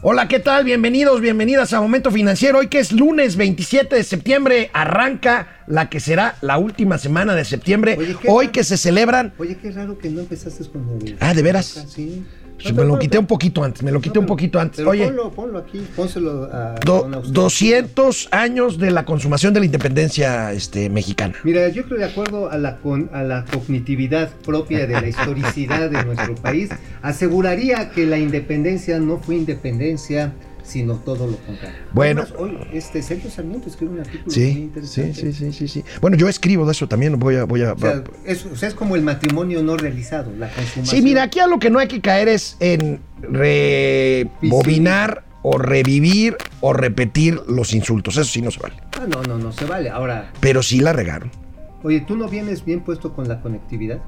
Hola, ¿qué tal? Bienvenidos, bienvenidas a Momento Financiero. Hoy que es lunes 27 de septiembre, arranca la que será la última semana de septiembre. Oye, Hoy raro. que se celebran... Oye, qué raro que no empezaste con el... Ah, ¿de veras? Sí. Me lo quité un poquito antes, me lo quité un poquito antes. Oye, ponlo, ponlo aquí, pónselo a... do- don Augusto. 200 años de la consumación de la independencia este, mexicana. Mira, yo creo de acuerdo a la, con- a la cognitividad propia de la historicidad de nuestro país, aseguraría que la independencia no fue independencia, sino todo lo contrario. Bueno. Además, hoy este Sergio Sarmiento escribe un artículo Sí, sí, interesante. sí, sí, sí, sí. Bueno, yo escribo de eso también, voy a... Voy a O sea, es, o sea, es como el matrimonio no realizado, la consumación. Sí, mira, aquí a lo que no hay que caer es en rebobinar o revivir o repetir los insultos. Eso sí no se vale. Ah, no, no, no se vale. Ahora, Pero sí la regaron. oye, ¿tú no vienes bien puesto con la conectividad?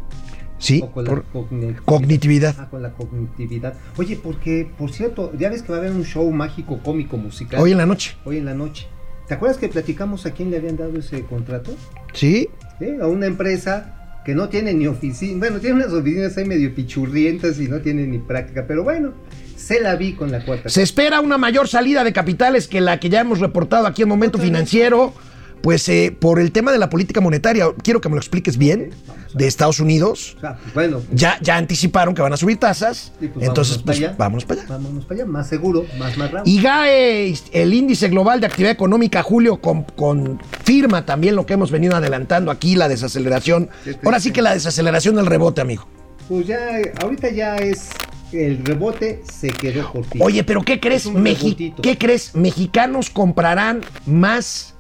Sí, O con por la cognitividad. cognitividad. Ah, con la cognitividad. Oye, porque, por cierto, ya ves que va a haber un show mágico, cómico, musical. Hoy en la noche. hoy en la noche. ¿Te acuerdas que platicamos a quién le habían dado ese contrato? Sí, ¿Eh? A una empresa que no tiene ni oficina. Bueno, tiene unas oficinas ahí medio pichurrientas y no tiene ni práctica. Pero bueno, se la vi con la cuarta. se espera una mayor salida de capitales que la que ya hemos reportado aquí en Momento vez. Pues eh, por el tema de la política monetaria, quiero que me lo expliques bien, de. Estados Unidos. Pues, bueno, Ya, ya anticiparon que van a subir tasas. Sí, pues entonces, vámonos pues para allá. vámonos para allá. vámonos para allá. Más seguro, más más rápido. IGAE, el índice global de actividad económica, Julio, con- confirma también lo que hemos venido adelantando aquí, la desaceleración. Ahora sí que la desaceleración del rebote, amigo. Pues ya, ahorita ya es. El rebote se quedó cortito. Oye, pero ¿qué crees? Mexi- rebotito. ¿Qué crees? Mexicanos comprarán más,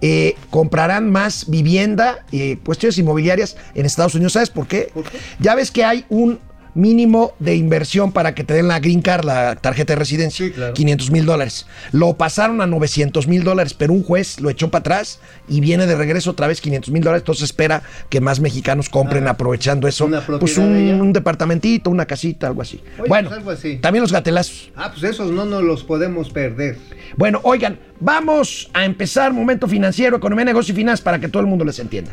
eh, comprarán más vivienda, eh, cuestiones inmobiliarias en Estados Unidos. ¿Sabes por qué? ¿Por qué? Ya ves que hay un mínimo de inversión para que te den la green card, la tarjeta de residencia, Sí, claro. 500 mil dólares. Lo pasaron a 900 mil dólares, pero un juez lo echó para atrás y viene de regreso otra vez 500 mil dólares. Entonces espera que más mexicanos compren Ah, aprovechando eso. Pues un, de ella. un departamentito, una casita, algo así. Oye, bueno, pues algo así. también los gatelazos. Ah, pues esos no nos los podemos perder. Bueno, oigan, vamos a empezar Momento Financiero, Economía, Negocio y Finanzas para que todo el mundo les entienda.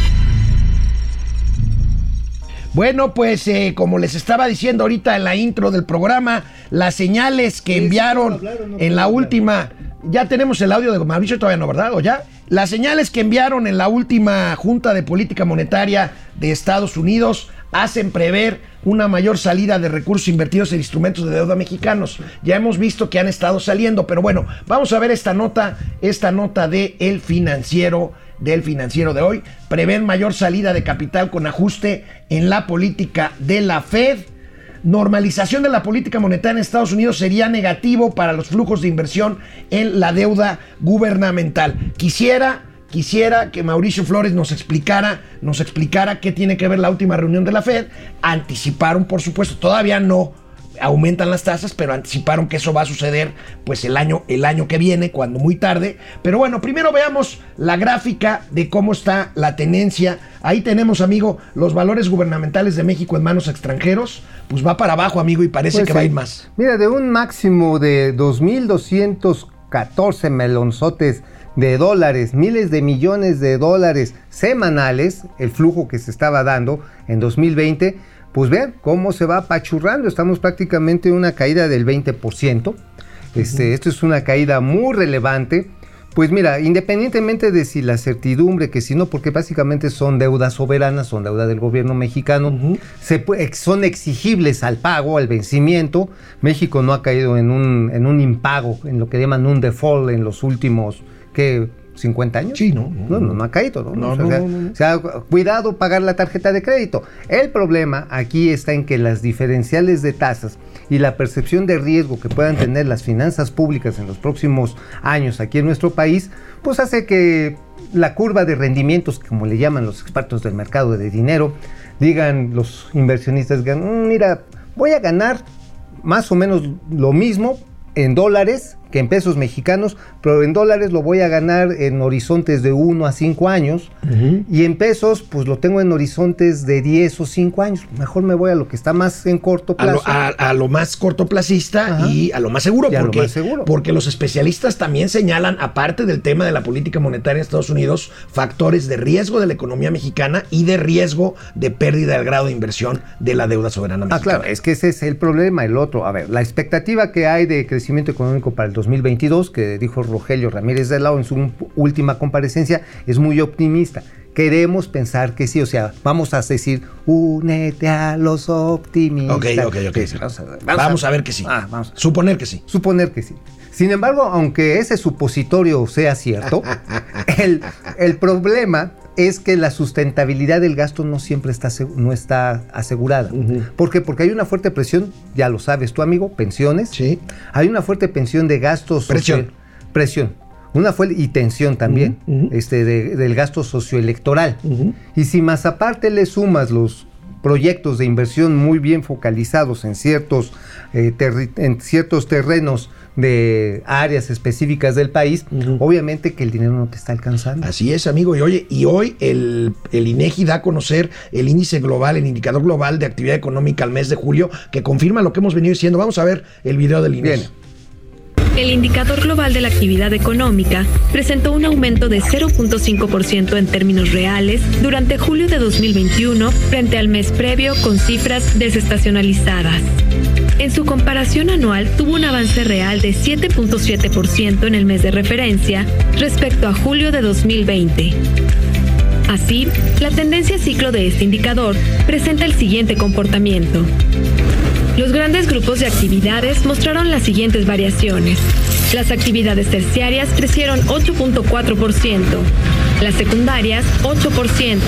Bueno, pues eh, como les estaba diciendo ahorita en la intro del programa, las señales que Sí, enviaron hablar no en la hablar? última, ya tenemos el audio de Mauricio todavía no, ¿verdad? ¿O ya? Las señales que enviaron en la última Junta de Política Monetaria de Estados Unidos hacen prever una mayor salida de recursos invertidos en instrumentos de deuda mexicanos. Ya hemos visto que han estado saliendo, pero bueno, vamos a ver esta nota, esta nota de El Financiero, del Financiero de hoy. Prevén mayor salida de capital con ajuste en la política de la Fed. Normalización de la política monetaria en Estados Unidos sería negativo para los flujos de inversión en la deuda gubernamental. Quisiera quisiera que Mauricio Flores nos explicara, nos explicara qué tiene que ver la última reunión de la Fed. Anticiparon, por supuesto, todavía no aumentan las tasas, pero anticiparon que eso va a suceder pues el año, el año que viene, cuando muy tarde. Pero bueno, primero veamos la gráfica de cómo está la tenencia. Ahí tenemos, amigo, los valores gubernamentales de México en manos extranjeros. Pues va para abajo, amigo, y parece Pues que va a ir más. Mira, de un máximo de 2.214 melonzotes de dólares, miles de millones de dólares semanales, el flujo que se estaba dando en 2020, pues vean cómo se va apachurrando. Estamos prácticamente en una caída del 20%. Este, Esto es una caída muy relevante. Pues mira, independientemente de si la certidumbre, que si no, porque básicamente son deudas soberanas, son deuda del gobierno mexicano, son exigibles al pago, al vencimiento. México no ha caído en un, en un impago, en lo que llaman un default en los últimos, ¿qué? ¿50 años? Sí, no, no, No, no, no ha caído, ¿no? No, o sea, o sea, cuidado pagar la tarjeta de crédito. El problema aquí está en que las diferenciales de tasas y la percepción de riesgo que puedan tener las finanzas públicas en los próximos años aquí en nuestro país, pues hace que la curva de rendimientos, como le llaman los expertos del mercado de dinero, digan los inversionistas, digan, "Mm, mira, voy a ganar más o menos lo mismo en dólares que en pesos mexicanos, pero en dólares lo voy a ganar en horizontes de 1 a 5 años y en pesos pues lo tengo en horizontes de 10 o 5 años. Mejor me voy a lo que está más en corto A lo, plazo. a- a lo más cortoplacista Ajá. y a lo más seguro. Y a lo porque, más seguro. porque los especialistas también señalan, aparte del tema de la política monetaria en Estados Unidos, factores de riesgo de la economía mexicana y de riesgo de pérdida del grado de inversión de la deuda soberana Ah, mexicana. claro, es que ese es el problema. El otro, a ver, la expectativa que hay de crecimiento económico para el 2022, que dijo Rogelio Ramírez de Lao en su última comparecencia, es muy optimista. Queremos pensar que sí, o sea, vamos a decir, únete a los optimistas. Ok, ok, ok. Vamos a, Vamos a ver que sí. Ah, vamos a Suponer que sí. suponer que sí. Sin embargo, aunque ese supositorio sea cierto, el, el problema es que la sustentabilidad del gasto no siempre está, no está asegurada. ¿Por qué? Porque hay una fuerte presión, ya lo sabes tu amigo, pensiones. Sí. Hay una fuerte pensión de gastos. Presión. Presión. Una fuerte y tensión también este, de- del gasto socioelectoral. Y si más aparte le sumas los proyectos de inversión muy bien focalizados en ciertos, eh, en ciertos terrenos de áreas específicas del país, obviamente que el dinero no te está alcanzando. Así es, amigo. Y oye, y hoy el, el INEGI da a conocer el índice global, el indicador global de actividad económica al mes de julio, que confirma lo que hemos venido diciendo. Vamos a ver el video del INEGI. Bien. El indicador global de la actividad económica presentó un aumento de 0.5% en términos reales durante julio de 2021 frente al mes previo con cifras desestacionalizadas. En su comparación anual tuvo un avance real de 7.7% en el mes de referencia respecto a julio de 2020. Así, la tendencia ciclo de este indicador presenta el siguiente comportamiento. Los grandes grupos de actividades mostraron las siguientes variaciones. Las actividades terciarias crecieron 8.4%, las secundarias 8%,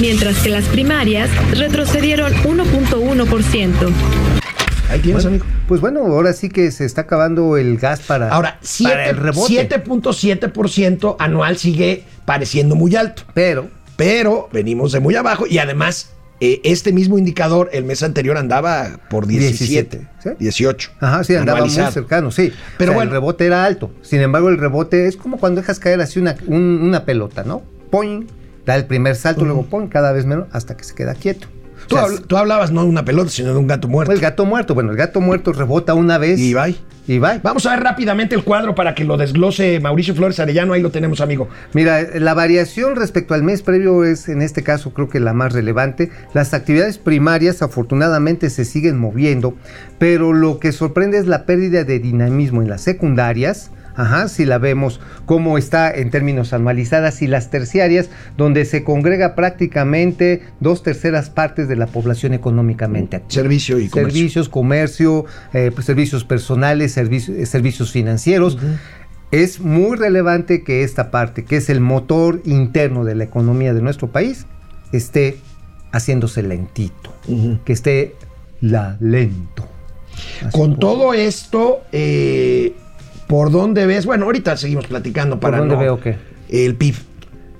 mientras que las primarias retrocedieron 1.1%. Ahí tienes, amigo. Pues bueno, ahora sí que se está acabando el gas para, Ahora, para el rebote. 7.7% anual sigue pareciendo muy alto, Pero pero venimos de muy abajo y además eh, este mismo indicador el mes anterior andaba por 17, 17, ¿sí? 18. 18. Ajá, sí, andaba muy cercano, sí. Pero bueno. el rebote era alto. Sin embargo, el rebote es como cuando dejas caer así una, un- una pelota, ¿no? Poing, da el primer salto, luego poing, cada vez menos, hasta que se queda quieto. Tú, O sea, habl- tú hablabas no de una pelota, sino de un gato muerto. el gato muerto, bueno, el gato muerto rebota una vez. Y bye. Vamos a ver rápidamente el cuadro para que lo desglose Mauricio Flores Arellano. Ahí lo tenemos, amigo. Mira, la variación respecto al mes previo es en este caso creo que la más relevante. Las actividades primarias afortunadamente se siguen moviendo, pero lo que sorprende es la pérdida de dinamismo en las secundarias. Ajá, si la vemos cómo está en términos anualizadas y las terciarias, donde se congrega prácticamente dos terceras partes de la población económicamente activa. Servicio y comercio. Servicios, comercio, eh, pues, servicios personales, servicios, servicios financieros. Es muy relevante que esta parte, que es el motor interno de la economía de nuestro país, esté haciéndose lentito, que esté la lento. Así Con todo esto, eh, ¿por dónde ves? Bueno, ahorita seguimos platicando ¿Por para dónde no- veo qué? El PIB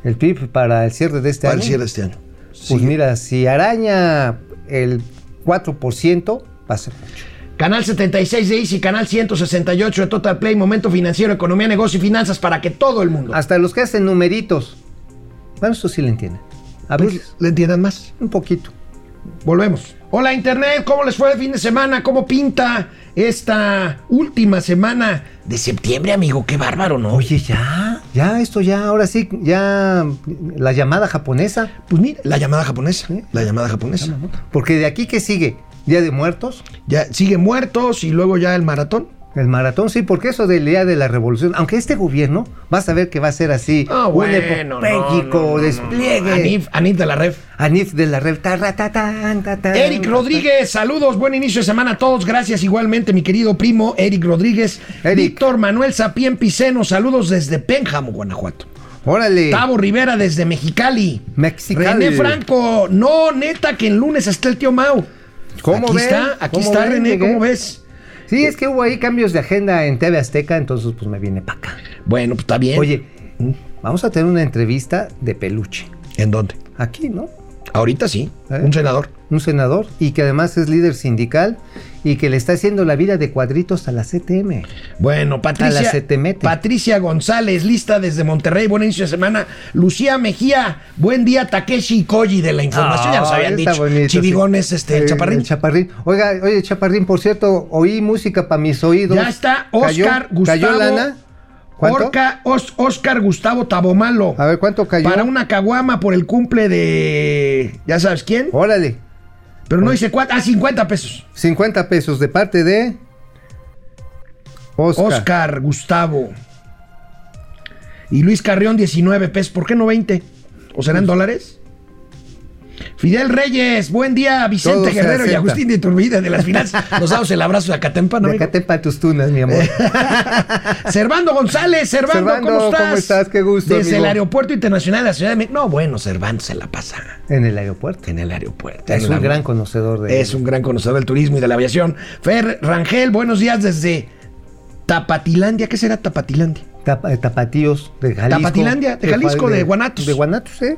El PIB para el cierre de este para año. el cierre de este año. Pues Sí. mira, si araña el 4%, va a ser mucho. Canal 76 de Easy, canal 168 de Total Play, Momento Financiero, Economía, Negocio y Finanzas para que todo el mundo Hasta los que hacen numeritos. Bueno, eso sí le entienden. A pues, veces, le entiendan más. un poquito. Volvemos. Hola Internet, ¿cómo les fue el fin de semana? ¿Cómo pinta esta última semana de septiembre, amigo? Qué bárbaro, ¿no? Oye, ya, ya, esto ya, ahora sí, ya la llamada japonesa. Pues mira, la llamada japonesa, la llamada japonesa. Porque de aquí que sigue, Día de Muertos, Ya sigue muertos y luego ya el maratón. El maratón, sí, porque eso del Día de la Revolución, aunque este gobierno, vas a ver que va a ser así, Ah, un bueno, epopéyico no, no, no, no. despliegue. Anif, Anif de la Ref. Anif de la tatán. Eric Rodríguez, saludos, buen inicio de semana a todos. Gracias igualmente, mi querido primo Eric Rodríguez. Eric. Víctor Manuel Sapien Piceno, saludos desde Pénjamo, Guanajuato. Órale. Tavo Rivera desde Mexicali. Mexicali. René Franco, no, neta, que el lunes está el tío Mau. ¿Cómo aquí ven? está, aquí ¿Cómo está ven? René. ¿cómo ves? Sí, es que hubo ahí cambios de agenda en TV Azteca, entonces pues me viene para acá. Bueno, pues está bien. Oye, vamos a tener una entrevista de peluche. ¿en dónde? Aquí, ¿no? Ahorita sí, ¿Eh? un senador. un senador, y que además es líder sindical y que le está haciendo la vida de cuadritos a la CTM. Bueno, A la Patricia, se te mete. Patricia González, lista desde Monterrey, buen inicio de semana. Lucía Mejía, buen día, Takeshi Koji de la información, ya nos Ah, habían dicho. bonito, Chivigones, sí. este, Eh, Chaparrín. el Chaparrín. Oiga, oye, Chaparrín, por cierto, oí música para mis oídos. Ya está Cayó- Oscar Gustavo. ¿Cayó lana? ¿Cuánto? Orca- Os- Oscar Gustavo Tabomalo. A ver, ¿cuánto cayó? Para una caguama por el cumple de. ¿Ya sabes quién? Órale, Pero no dice cuánto. Ah, 50 pesos. 50 pesos de parte de Oscar. Oscar Gustavo. Y Luis Carrión, 19 pesos. ¿Por qué no 20? ¿O serán dólares? Fidel Reyes, buen día, Vicente Guerrero y. Agustín de Iturbide de las finanzas. Nos damos el abrazo de Acatempan, De amigo. acá te pa' tus tunas, mi amor. Servando González, Servando, Servando, ¿cómo estás? ¿cómo estás? Qué gusto, Desde amigo. el Aeropuerto Internacional de la Ciudad de México. No, bueno, Servando se la pasa en el aeropuerto. en el aeropuerto. Es un la- gran conocedor de Es un gran conocedor del turismo y de la aviación. Fer Rangel, buenos días desde Tapatilandia. ¿Qué será Tapatilandia? Tapa- eh, tapatíos de Jalisco. Tapatilandia, de Jalisco, de Guanatos. De Guanatos, ¿eh?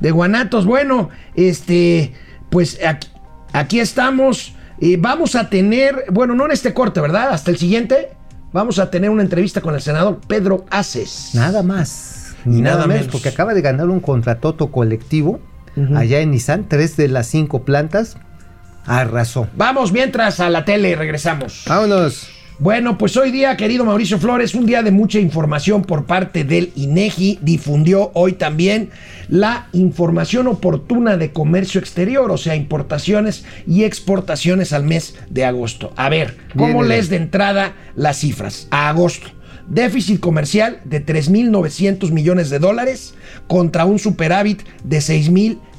De Guanatos. Bueno, este, pues aquí, aquí estamos. Eh, vamos a tener, bueno, no en este corte, ¿verdad? Hasta el siguiente. Vamos a tener una entrevista con el senador Pedro Aces. Nada más. Ni nada, nada menos, menos. porque acaba de ganar un contratoto colectivo allá en Nissan, tres de las cinco plantas. Arrasó. Vamos mientras a la tele regresamos. Vámonos. Bueno, pues hoy día, querido Mauricio Flores, un día de mucha información por parte del INEGI. Difundió hoy también la información oportuna de comercio exterior, o sea, importaciones y exportaciones al mes de agosto. A ver, ¿cómo Viene lees de entrada las cifras? A agosto. Déficit comercial de 3.900 millones de dólares contra un superávit de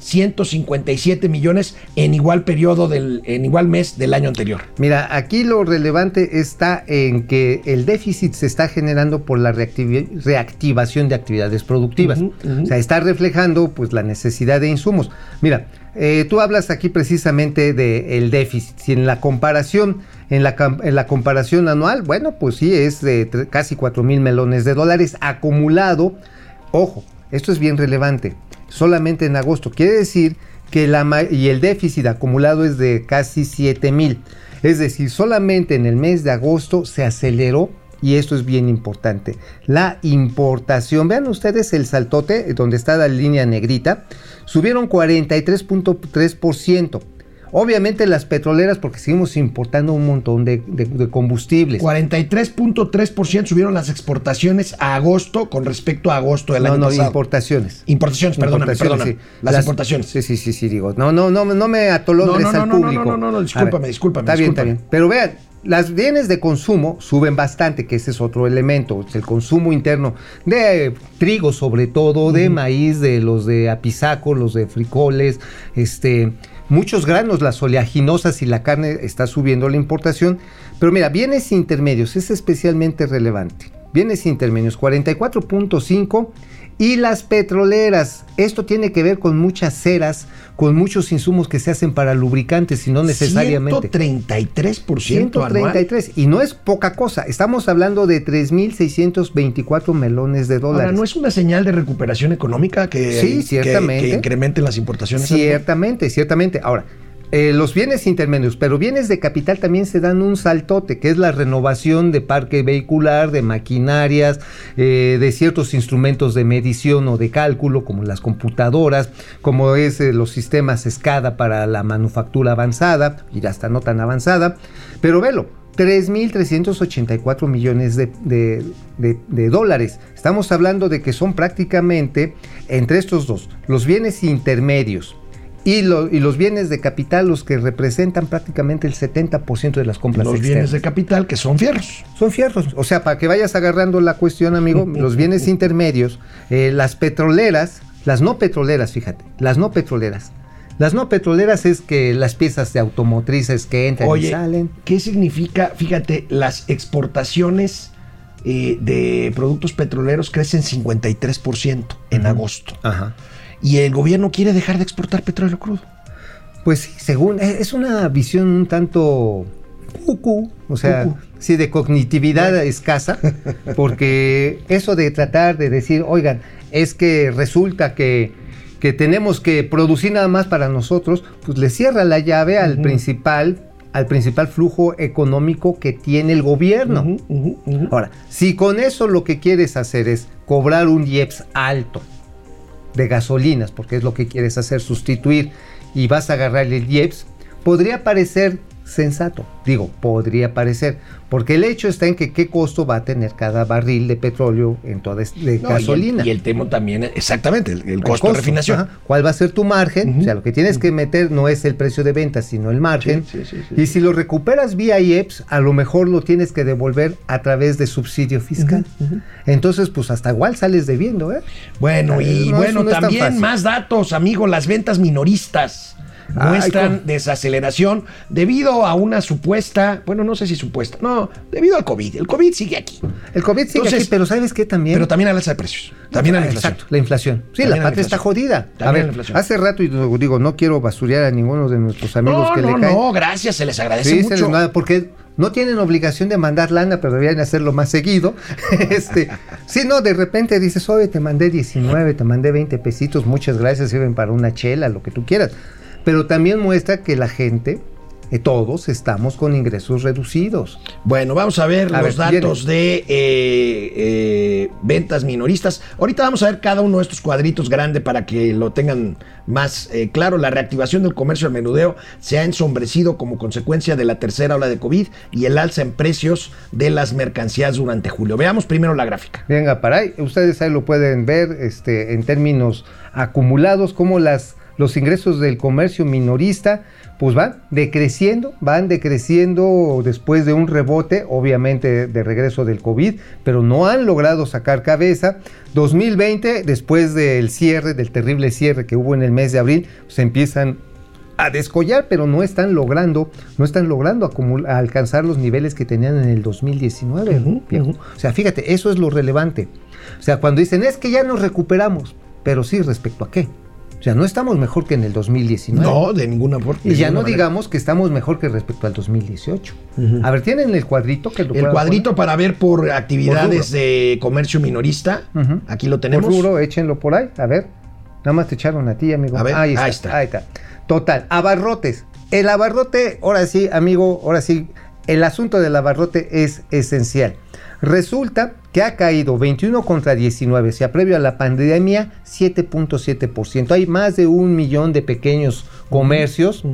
6.157 millones en igual periodo del, en igual mes del año anterior. Mira, aquí lo relevante está en que el déficit se está generando por la reactivación de actividades productivas. O sea, está reflejando pues la necesidad de insumos. Mira, eh, tú hablas aquí precisamente del déficit. Si en la comparación, en la, en la comparación anual, bueno, pues sí es de casi 4 mil melones de dólares acumulado. Ojo, esto es bien relevante. Solamente en agosto. Quiere decir que la y el déficit acumulado es de casi 7 mil. Es decir, solamente en el mes de agosto se aceleró y esto es bien importante. La importación, vean ustedes el saltote eh, donde está la línea negrita, subieron 43.3%. Obviamente las petroleras porque seguimos importando un montón de, de- de combustibles. 43.3% subieron las exportaciones a agosto con respecto a agosto del no, año no, pasado. importaciones. Importaciones, perdóname, Importaciones, perdóname. sí. Las, importaciones. Sí, sí, sí, sí, digo. No, no, no, no me atolondres No, no, al no, no, no, público. no, no, no, A discúlpame, ver, discúlpame, Está bien, está bien. Pero vean, las bienes de consumo suben bastante, que ese es otro elemento. El consumo interno de trigo, sobre todo, de maíz, de los de apisaco, los de frijoles, este. Muchos granos, las oleaginosas y la carne está subiendo la importación. Pero mira, bienes intermedios es especialmente relevante. Bienes intermedios, 44.5 y las petroleras. Esto tiene que ver con muchas ceras, con muchos insumos que se hacen para lubricantes y no necesariamente. 133% anual. 133 y no es poca cosa. Estamos hablando de 3.624 melones de dólares. Ahora, ¿no es una señal de recuperación económica que, Sí, que- ciertamente. que incrementen las importaciones? Ciertamente, ciertamente. Ahora, eh, los bienes intermedios, pero bienes de capital también se dan un saltote, que es la renovación de parque vehicular, de maquinarias, eh, de ciertos instrumentos de medición o de cálculo, como las computadoras, como es eh, los sistemas SCADA para la manufactura avanzada, y hasta no tan avanzada. Pero velo, 3.384 millones de- de dólares. Estamos hablando de que son prácticamente, entre estos dos, los bienes intermedios y, lo- y los bienes de capital los que representan prácticamente el 70% de las compras Los externas. bienes de capital que son fierros. Son fierros. O sea, para que vayas agarrando la cuestión, amigo, los bienes intermedios, eh, las petroleras, las no petroleras, fíjate, las no petroleras. Las no petroleras es que las piezas de automotrices que entran y salen. ¿qué significa? Fíjate, las exportaciones eh, de productos petroleros crecen 53% en agosto. Ajá. Y el gobierno quiere dejar de exportar petróleo crudo. Pues sí, según, es es una visión un tanto o sea, sí, de cognitividad escasa, porque eso de tratar de decir, oigan, es que resulta que, que tenemos que producir nada más para nosotros, pues le cierra la llave al principal al principal flujo económico que tiene el gobierno. Ahora, si con eso lo que quieres hacer es cobrar un IEPS alto de gasolinas, porque es lo que quieres hacer, sustituir, y vas a agarrar el IEPS, podría parecer sensato. Digo, podría parecer, porque el hecho está en que qué costo va a tener cada barril de petróleo en toda es- de No, y el- gasolina. Y el, tema también, exactamente, el, el El costo, de refinación. ajá. ¿Cuál va a ser tu margen? O sea, lo que tienes que meter no es el precio de venta, sino el margen. Sí, sí, sí, sí. y si lo recuperas vía IEPS, a lo mejor lo tienes que devolver a través de subsidio fiscal. Entonces, pues hasta igual sales debiendo, ¿eh? Bueno, y No, eso bueno, no también más datos, amigo, las ventas minoristas muestran desaceleración debido a una supuesta, bueno, no sé si supuesta, no, debido al COVID. El COVID sigue aquí, El COVID sigue Entonces, aquí, pero ¿sabes qué también? pero también al alza de precios, también a la inflación. Exacto, la inflación. Sí, la patria está jodida. También a ver, la inflación. hace rato, y digo, no quiero basurear a ninguno de nuestros amigos No, que no, le caen. no, gracias, se les agradece Sí, se mucho. les manda, porque no tienen obligación de mandar lana, pero deberían hacerlo más seguido. este, sí, no, de repente dices, oye, te mandé 19, te mandé 20 pesitos, muchas gracias, sirven para una chela, lo que tú quieras. Pero también muestra que la gente, eh, todos estamos con ingresos reducidos. Bueno, vamos a ver A los ver, datos de eh, eh, ventas minoristas. Ahorita vamos a ver cada uno de estos cuadritos grande para que lo tengan más eh, claro. La reactivación del comercio al menudeo se ha ensombrecido como consecuencia de la tercera ola de COVID y el alza en precios de las mercancías durante julio. Veamos primero la gráfica. Venga, para ahí, ustedes ahí lo pueden ver este, en términos acumulados, como las, los ingresos del comercio minorista pues van decreciendo, van decreciendo después de un rebote, obviamente de regreso del COVID, pero no han logrado sacar cabeza. 2020, después del cierre, del terrible cierre que hubo en el mes de abril, se empiezan a descollar, pero no están logrando, no están logrando acumul- alcanzar los niveles que tenían en el 2019, Ujú, viejo. ujú. O sea, fíjate, eso es lo relevante. O sea, cuando dicen es que ya nos recuperamos, pero sí respecto a qué. O sea, no estamos mejor que en el 2019. No, de ninguna forma. Y ya no digamos que estamos mejor que respecto al 2018. A ver, tienen el cuadrito que lo El cuadrito para ver por actividades Por de comercio minorista. Aquí lo tenemos. Por rubro, échenlo por ahí. A ver, nada más te echaron a ti, amigo. A ver, ahí, está, ahí está. ahí está. Total, abarrotes. El abarrote, ahora sí, amigo, ahora sí, el asunto del abarrote es esencial. Resulta que ha caído 21 contra 19, o sea, previo a la pandemia, 7.7%. Hay más de un millón de pequeños comercios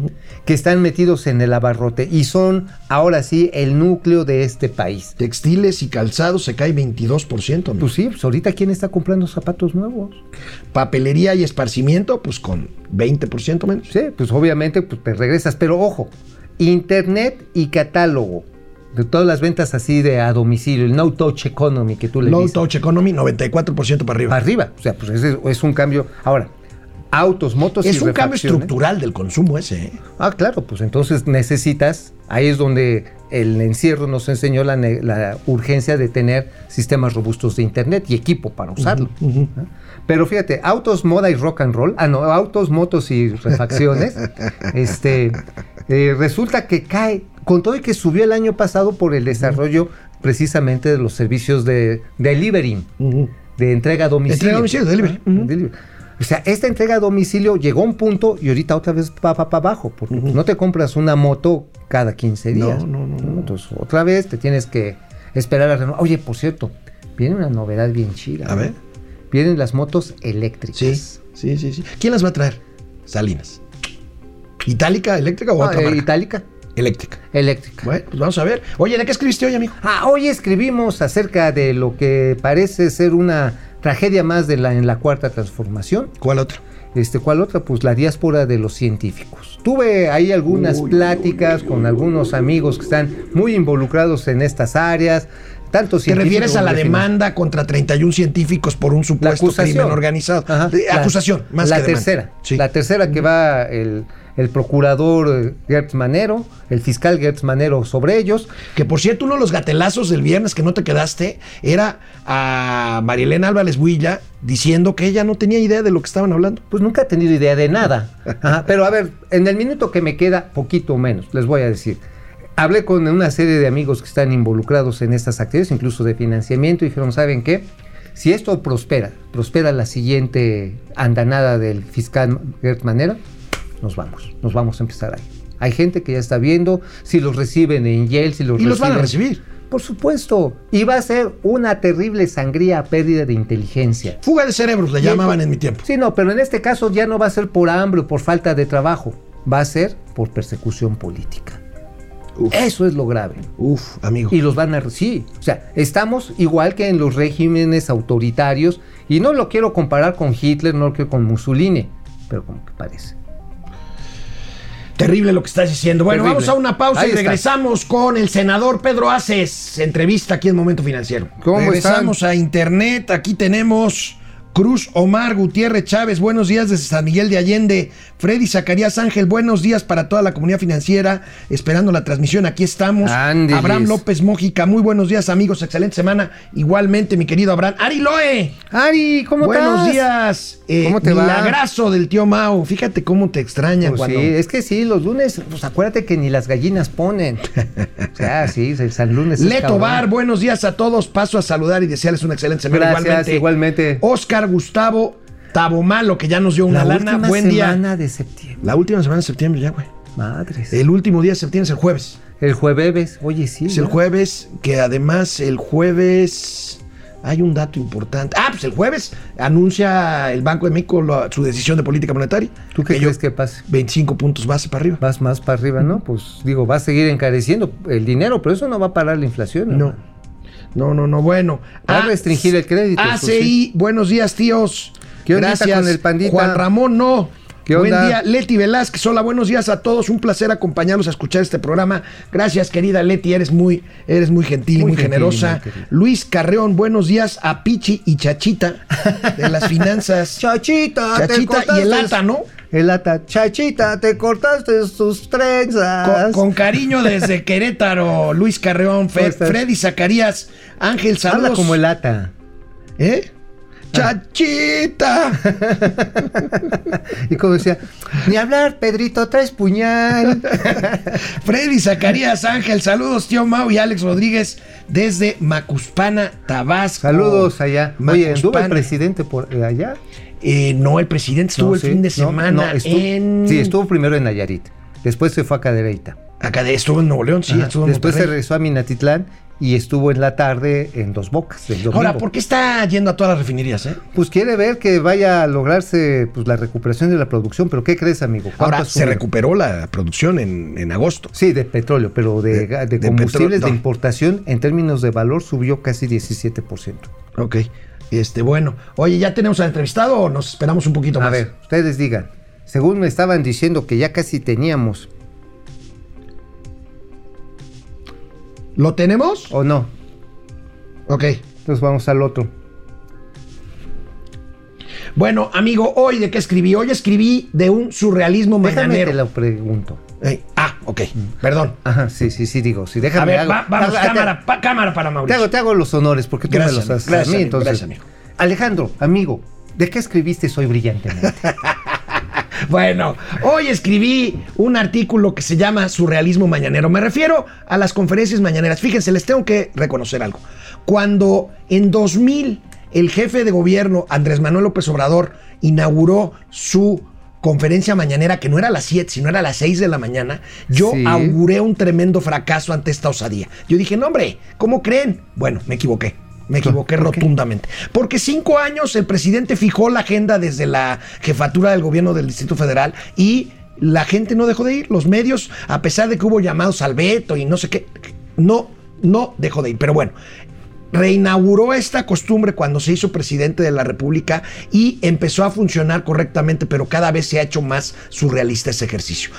que están metidos en el abarrote y son ahora sí el núcleo de este país. Textiles y calzados se cae 22%. amigo. Pues sí, pues ahorita quién está comprando zapatos nuevos. Papelería y esparcimiento, pues con 20% menos. Sí, pues obviamente pues te regresas, pero ojo, internet y catálogo de todas las ventas así de a domicilio, el no touch economy que tú le dices. Touch Economy, 94% para arriba. Para arriba, o sea, pues ese es un cambio. Ahora, autos, motos y es un cambio estructural del consumo ese. ¿eh? Ah, claro, pues entonces necesitas, ahí es donde el encierro nos enseñó la, la urgencia de tener sistemas robustos de internet y equipo para usarlo. ¿no? Pero fíjate, autos, moda y rock and roll, ah no, autos, motos y refacciones, este, eh, resulta que cae, con todo y que subió el año pasado por el desarrollo precisamente de los servicios de delivery, de entrega a domicilio. Entrega a domicilio, delivery. Delivery. O sea, esta entrega a domicilio llegó a un punto y ahorita otra vez va para abajo, porque no te compras una moto cada 15 No, días. no, no, no. Entonces, otra vez te tienes que esperar a renovar. Oye, por cierto, viene una novedad bien chida. A ¿no? ver. Vienen las motos eléctricas. Sí, sí, sí, sí. ¿Quién las va a traer? Salinas. ¿Itálica, eléctrica o Ah, otra eh, marca? itálica, Eléctrica. eléctrica. Bueno, pues vamos a ver. Oye, ¿de qué escribiste hoy, amigo? Ah, hoy escribimos acerca de lo que parece ser una tragedia más de la, en la cuarta transformación. ¿Cuál otro? Este, ¿Cuál otra? Pues la diáspora de los científicos. Tuve ahí algunas Uy, pláticas con algunos amigos que están muy involucrados en estas áreas. Tanto ¿Te refieres a la de demanda contra 31 científicos por un la supuesto crimen organizado? Ajá. La- acusación, más la que tercera. Sí. La tercera que va el, el procurador eh, Gertz Manero, el fiscal Gertz Manero sobre ellos. Que por cierto, uno de los gatelazos del viernes que no te quedaste era a Marielena Álvarez Huilla diciendo que ella no tenía idea de lo que estaban hablando. Pues nunca he tenido idea de nada. Ajá, pero a ver, en el minuto que me queda, poquito menos, les voy a decir. Hablé con una serie de amigos que están involucrados en estas actividades, incluso de financiamiento, y dijeron, ¿saben qué? si esto prospera, prospera la siguiente andanada del fiscal Gert Manera, nos vamos, nos vamos a empezar ahí. Hay gente que ya está viendo si los reciben en Yale, si los Y los van a reciben- recibir. Por supuesto. Y va a ser una terrible sangría, pérdida de inteligencia. Fuga de cerebros le llamaban en mi tiempo. Sí, no, pero en este caso ya no va a ser por hambre o por falta de trabajo. Va a ser por persecución política. Uf. Eso es lo grave. Uf, amigo. Y los van a... Sí, o sea, estamos igual que en los regímenes autoritarios. Y no lo quiero comparar con Hitler, no lo quiero con Mussolini. Pero como que parece. Terrible lo que estás diciendo. Bueno, Terrible. vamos a una pausa Ahí y está. regresamos con el senador Pedro Aces. Entrevista aquí en Momento Financiero. ¿Cómo regresamos a internet. Aquí tenemos Cruz Omar Gutiérrez Chávez. Buenos días desde San Miguel de Allende. Freddy Zacarías Ángel. Buenos días para toda la comunidad financiera. Esperando la transmisión. Aquí estamos. Ándeles. Abraham López Mójica. Muy buenos días, amigos. Excelente semana. Igualmente, mi querido Abraham. Ari Loe. Ari, ¿cómo Buenos estás? días. Eh, ¿Cómo te va? milagrazo del tío Mao. Fíjate cómo te extraña Pues cuando. sí, es que sí, los lunes, pues acuérdate que ni las gallinas ponen. o sea, sí, el San Lunes. es Leto. Bar, buenos días a todos. Paso a saludar y desearles una excelente semana. Gracias, igualmente. Oscar Gustavo Tabomalo, que ya nos dio una La lana. última Buen día. semana de septiembre. La última semana de septiembre, ya, güey. Madres. El último día de septiembre es el jueves. El jueves, oye, sí. Es el jueves, que además el jueves. Hay un dato importante. Ah, pues el jueves anuncia el Banco de México la- su decisión de política monetaria. ¿Tú qué yo- crees que pase? 25 puntos base para arriba. Vas más para arriba, ¿no? Pues digo, va a seguir encareciendo el dinero, pero eso no va a parar la inflación. No. No, no, no, bueno. Va a Ah, restringir el crédito, ACI, sí. buenos días, tíos. ¿Qué Gracias. con el pandita? Juan Ramón, no. ¿Qué Buen día, Leti Velázquez. Hola, buenos días a todos. Un placer acompañarlos a escuchar este programa. Gracias, querida Leti. Eres muy, eres muy gentil y Muy gentil generosa. muy. Luis Carreón, buenos días a Pichi y Chachita de las finanzas. Chachita, Chachita y el ata, ¿no? El ata. Chachita, te cortaste tus trenzas. Con, con cariño desde Querétaro, Luis Carreón, Fe-. Freddy Zacarías, Ángel Saludos. Habla como el ata. ¿Eh? Chachita. Y como decía, ni hablar, Pedrito, traes puñal. Freddy Zacarías Ángel, saludos tío Mau y Alex Rodríguez desde Macuspana, Tabasco. Saludos allá. Oye, ¿anduvo el presidente por allá? Eh, no, el presidente estuvo No, el sí, fin de no, semana no, estuvo- en... Sí, estuvo primero en Nayarit. Después se fue a Cadereyta. Acá de, estuvo en Nuevo León, sí, estuvo en Después se regresó a Minatitlán y estuvo en la tarde en Dos Bocas. Ahora, ¿por qué está yendo a todas las refinerías, eh? Pues quiere ver que vaya a lograrse pues, la recuperación de la producción, pero ¿qué crees, amigo? ¿Cuánto Ahora, se recuperó la producción en, en agosto. Sí, de petróleo, pero de, De- combustibles de no. importación en términos de valor subió casi 17%. Ok. Este, bueno. Oye, ¿ya tenemos al entrevistado o nos esperamos un poquito más? A ver, ustedes digan, según me estaban diciendo que ya casi teníamos, ¿Lo tenemos? ¿o no? Ok. Entonces vamos al otro. Bueno, amigo, hoy de qué escribí? Hoy escribí de un surrealismo Déjame mañanero. te lo pregunto. Eh, ah, ok. Perdón. Ajá, sí, sí, sí, digo, sí, déjame. A ver, hago- va- vamos, hago- cámara, pa- cámara para Te Mauricio. hago, te hago los honores porque tú Gracias, me los haces gracias, a mí. amigo, Entonces, gracias, amigo. Alejandro, amigo, ¿de qué escribiste hoy brillantemente? Bueno, hoy escribí un artículo que se llama Surrealismo Mañanero. Me refiero a las conferencias mañaneras. Fíjense, les tengo que reconocer algo. Cuando en 2000 el jefe de gobierno, Andrés Manuel López Obrador, inauguró su conferencia mañanera, que no era a las 7, sino era a las 6 de la mañana, yo Sí. auguré un tremendo fracaso ante esta osadía. Yo dije, no hombre, ¿cómo creen? Bueno, me equivoqué. Me equivoqué ¿Por qué? rotundamente. Porque cinco años el presidente fijó la agenda desde la jefatura del gobierno del Distrito Federal y la gente no dejó de ir. Los medios, a pesar de que hubo llamados al veto y no sé qué, no, no dejó de ir. Pero bueno, reinauguró esta costumbre cuando se hizo presidente de la República y empezó a funcionar correctamente, pero cada vez se ha hecho más surrealista ese ejercicio.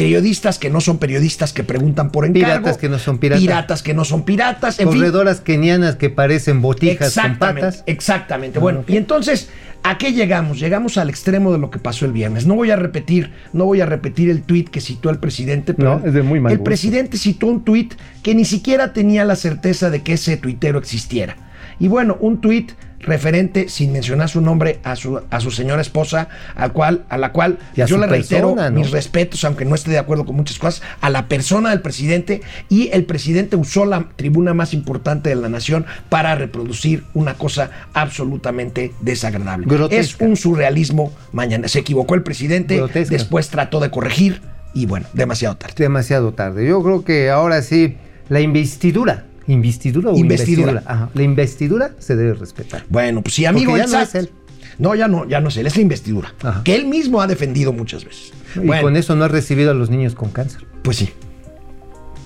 Periodistas que no son periodistas que preguntan por encargo. Piratas que no son piratas. Piratas que no son piratas. En fin, Corredoras kenianas que parecen botijas con Exactamente, patas. exactamente. Bueno, y entonces, ¿a qué llegamos? Llegamos al extremo de lo que pasó el viernes. No voy a repetir, no voy a repetir el tuit que citó el presidente, pero No, es de muy mal el gusto. presidente citó un tuit que ni siquiera tenía la certeza de que ese tuitero existiera. Y bueno, un tuit referente, sin mencionar su nombre, a su, a su señora esposa, a, cual, a la cual a yo le reitero persona, ¿no? mis respetos, aunque no esté de acuerdo con muchas cosas, a la persona del presidente y el presidente usó la tribuna más importante de la nación para reproducir una cosa absolutamente desagradable. Grotesca. Es un surrealismo mañana. Se equivocó el presidente, Grotesca. después trató de corregir y bueno, demasiado tarde. demasiado tarde. Yo creo que ahora sí, la investidura, investidura o Investidura. investidura, Ajá, la investidura se debe respetar. Bueno, pues sí, amigo, ya no es él. No, ya no, ya no es él, es la investidura. Ajá. Que él mismo ha defendido muchas veces. Y Bueno, con eso no ha recibido a los niños con cáncer. Pues sí.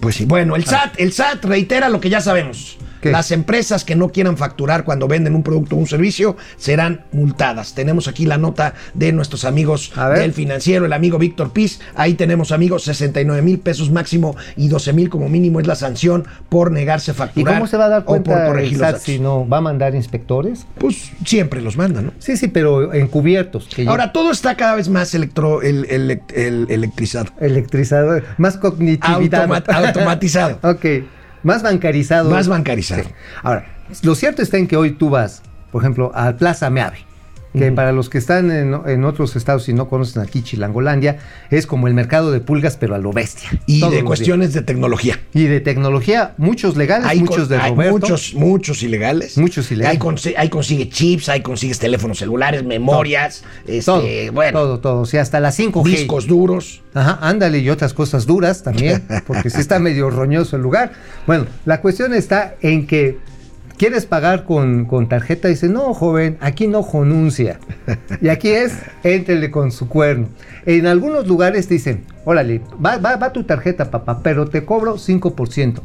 Pues sí. Bueno, el SAT, el SAT reitera lo que ya sabemos. ¿Qué? Las empresas que no quieran facturar cuando venden un producto o un servicio serán multadas. Tenemos aquí la nota de nuestros amigos del financiero, el amigo Víctor Piz. Ahí tenemos, amigos, 69 mil pesos máximo y 12 mil como mínimo es la sanción por negarse a ¿Y facturar. cómo se va a dar o por cuenta el SAT si no va a mandar inspectores? Pues siempre los mandan, ¿no? Sí, sí, pero encubiertos. Que ya- Ahora todo está cada vez más electro, el, el- el- electrizado. electrizador, más cognitividad. Automa- automatizado. ok, más bancarizado. Más bancarizado. Sí. Ahora, lo cierto está en que hoy tú vas, por ejemplo, a Plaza Meave, que para los que están en, en otros estados y no conocen aquí Chilangolandia, es como el mercado de pulgas, pero a lo bestia. Y de cuestiones de tecnología. Y de tecnología, muchos legales, Hay, muchos de hay Roberto. muchos, muchos ilegales. Muchos ilegales. Ahí, consi- consigue chips, ahí consigues teléfonos celulares, memorias, este, todo, bueno, todo, todo. O sea, hasta las 5G. discos duros. Ajá, ándale y otras cosas duras también, porque sí está medio roñoso el lugar. Bueno, la cuestión está en que quieres pagar con, con tarjeta dice, no, joven, aquí no jonuncia. Y aquí es, éntrele con su cuerno. En algunos lugares dicen, órale, va, va, va tu tarjeta, papá, pero te cobro 5%.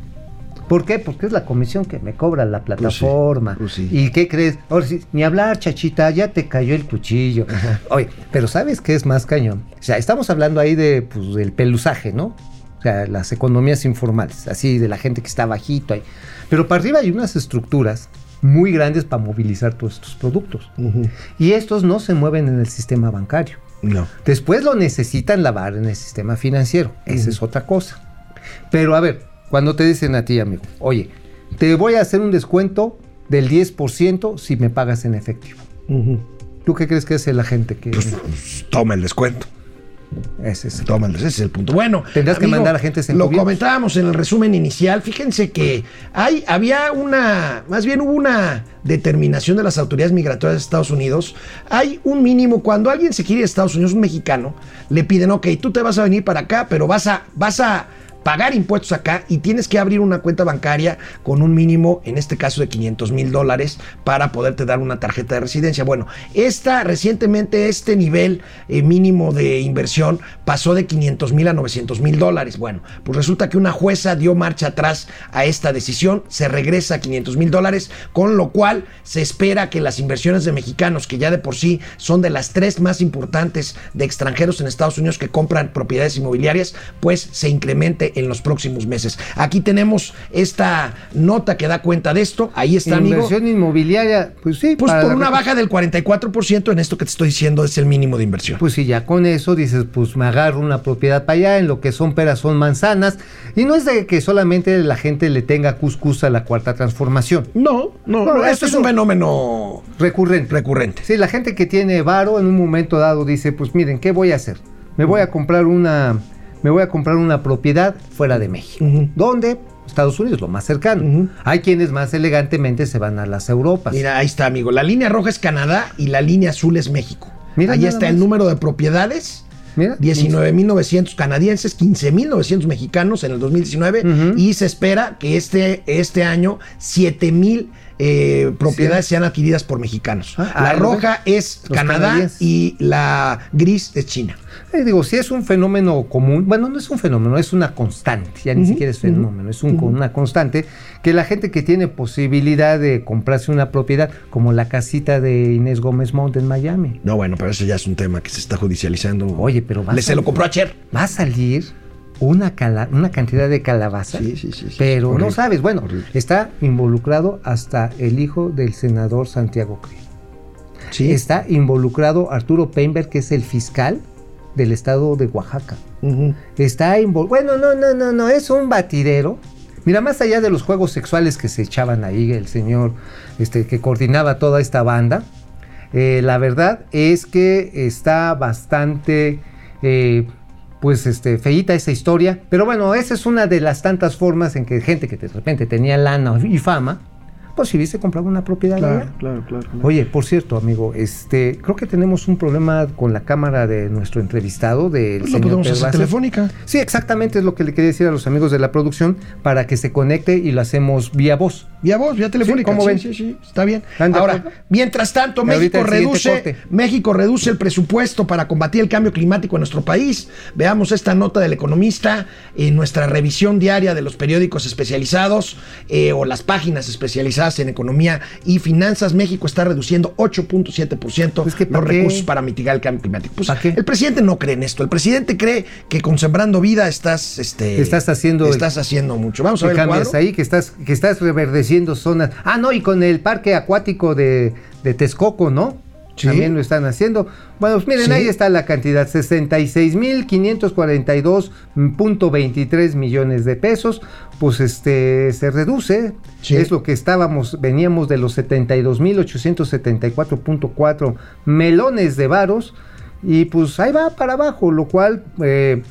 ¿Por qué? Porque es la comisión que me cobra la plataforma. pues sí. ¿Y qué crees? Ahora sí, ni hablar, chachita, ya te cayó el cuchillo. Oye, pero ¿sabes qué es más cañón? O sea, estamos hablando ahí de, pues, del pelusaje, ¿no? Sea, las economías informales, así de la gente que está bajito ahí. Pero para arriba hay unas estructuras muy grandes para movilizar todos estos productos. Y estos no se mueven en el sistema bancario. No. Después lo necesitan lavar en el sistema financiero. Esa es otra cosa. Pero a ver, cuando te dicen a ti, amigo, oye, te voy a hacer un descuento del 10% si me pagas en efectivo. ¿Tú qué crees que hace la gente que Pues, pues, toma el descuento. Ese es? Ese es el punto. Bueno, Tendrás que mandar a agentes Lo comentábamos en el resumen inicial. Fíjense que hay, había una, más bien hubo una determinación de las autoridades migratorias de Estados Unidos. Hay un mínimo cuando alguien se quiere a Estados Unidos, un mexicano, le piden, ok, tú te vas a venir para acá, pero vas a, vas a pagar impuestos acá y tienes que abrir una cuenta bancaria con un mínimo, en este caso de 500 mil dólares, para poderte dar una tarjeta de residencia. Bueno, esta recientemente este nivel eh, mínimo de inversión pasó de 500 mil a 900 mil dólares. Bueno, pues resulta que una jueza dio marcha atrás a esta decisión, se regresa a 500 mil dólares, con lo cual se espera que las inversiones de mexicanos, que ya de por sí son de las tres más importantes de extranjeros en Estados Unidos que compran propiedades inmobiliarias, pues se incremente en los próximos meses. Aquí tenemos esta nota que da cuenta de esto. Ahí está, amigo. Inversión inmobiliaria, pues sí. Pues por una baja del 44% en esto que te estoy diciendo es el mínimo de inversión. Pues sí, ya con eso dices, pues me agarro una propiedad para allá, en lo que son peras son manzanas. Y no es de que solamente la gente le tenga cuscús a la cuarta transformación. no, no, No, no, esto es un- fenómeno Recurrente. recurrente. Sí, la gente que tiene varo en un momento dado dice, pues miren, ¿qué voy a hacer? Me voy a comprar una, me voy a comprar una propiedad fuera de México. Ujú. ¿Dónde? Estados Unidos, lo más cercano. Hay quienes más elegantemente se van a las Europas. Mira, ahí está, amigo. La línea roja es Canadá y la línea azul es México. Mira ahí está el número de propiedades. Mira, 19.900 canadienses, 15.900 mexicanos en el 2019 Ujú. y se espera que este, este año 7.000 eh, propiedades sean adquiridas por mexicanos. Ah, la ah, ¿lo roja es Los Canadá canadienses. y la gris es China. Eh, digo, si es un fenómeno común, bueno, no es un fenómeno, es una constante, ya ni siquiera es fenómeno, es un- una constante, que la gente que tiene posibilidad de comprarse una propiedad, como la casita de Inés Gómez Mount en Miami, No, bueno, pero eso ya es un tema que se está judicializando. Oye, pero va a se lo salir- compró a Cher. va a salir una, cala- una cantidad de calabazas. Sí, sí, sí, sí. Pero Horrible, no sabes, bueno, horrible. está involucrado hasta el hijo del senador Santiago. Sí. Está involucrado Arturo Peinberg, que es el fiscal del estado de Oaxaca. Ujú. Está involucrado. Bueno, no, no, no, no, es un batidero Mira, más allá de los juegos sexuales que se echaban ahí, el señor este, que coordinaba toda esta banda, eh, la verdad es que está bastante, eh, pues, este, feíta esa historia. Pero bueno, esa es una de las tantas formas en que gente que de repente tenía lana y fama, pues si hubiese comprado una propiedad allá. claro, claro, claro. Oye, por cierto, amigo, este, creo que tenemos un problema con la cámara de nuestro entrevistado, del Pues lo señor podemos Pedro hacer telefónica. Sí, exactamente es lo que le quería decir a los amigos de la producción para que se conecte y lo hacemos vía voz. Vía voz, vía telefónica. ¿cómo sí, ven? sí, sí, está bien. ¿Están de Ahora, mientras tanto, México reduce. México reduce el presupuesto para combatir el cambio climático en nuestro país. Veamos esta nota del economista en nuestra revisión diaria de los periódicos especializados eh, o las páginas especializadas en economía y finanzas. México está reduciendo 8.7% Pues que, ¿pa' los qué? recursos para mitigar el cambio climático. Pues, el presidente no cree en esto. El presidente cree que con Sembrando Vida estás, este, Estás haciendo- estás haciendo mucho. Vamos a ver el cambias cuadro. ahí, que estás, que estás reverdeciendo zonas. Ah, no, y con el parque acuático de, de Texcoco, ¿no? Sí. También lo están haciendo. Bueno, pues miren, Sí. ahí está la cantidad, 66.542.23 millones de pesos. Pues este se reduce, Sí. es lo que estábamos, veníamos de los 72.874.4 melones de varos y pues ahí va para abajo, lo cual eh,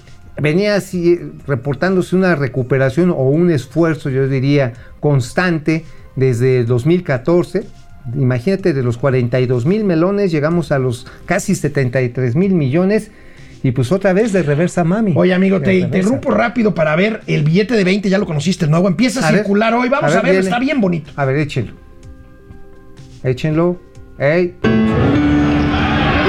venía así reportándose una recuperación o un esfuerzo, yo diría, constante desde el 2014. Imagínate, de los 42 mil melones llegamos a los casi 73 mil millones y pues otra vez de reversa mami. Oye, amigo, De te interrumpo rápido para ver el billete de 20, ya lo conociste, el nuevo. Empieza a, A ver, circular hoy. Vamos a a, ver, verlo, viene. está bien bonito. A ver, échenlo. Échenlo. Ey.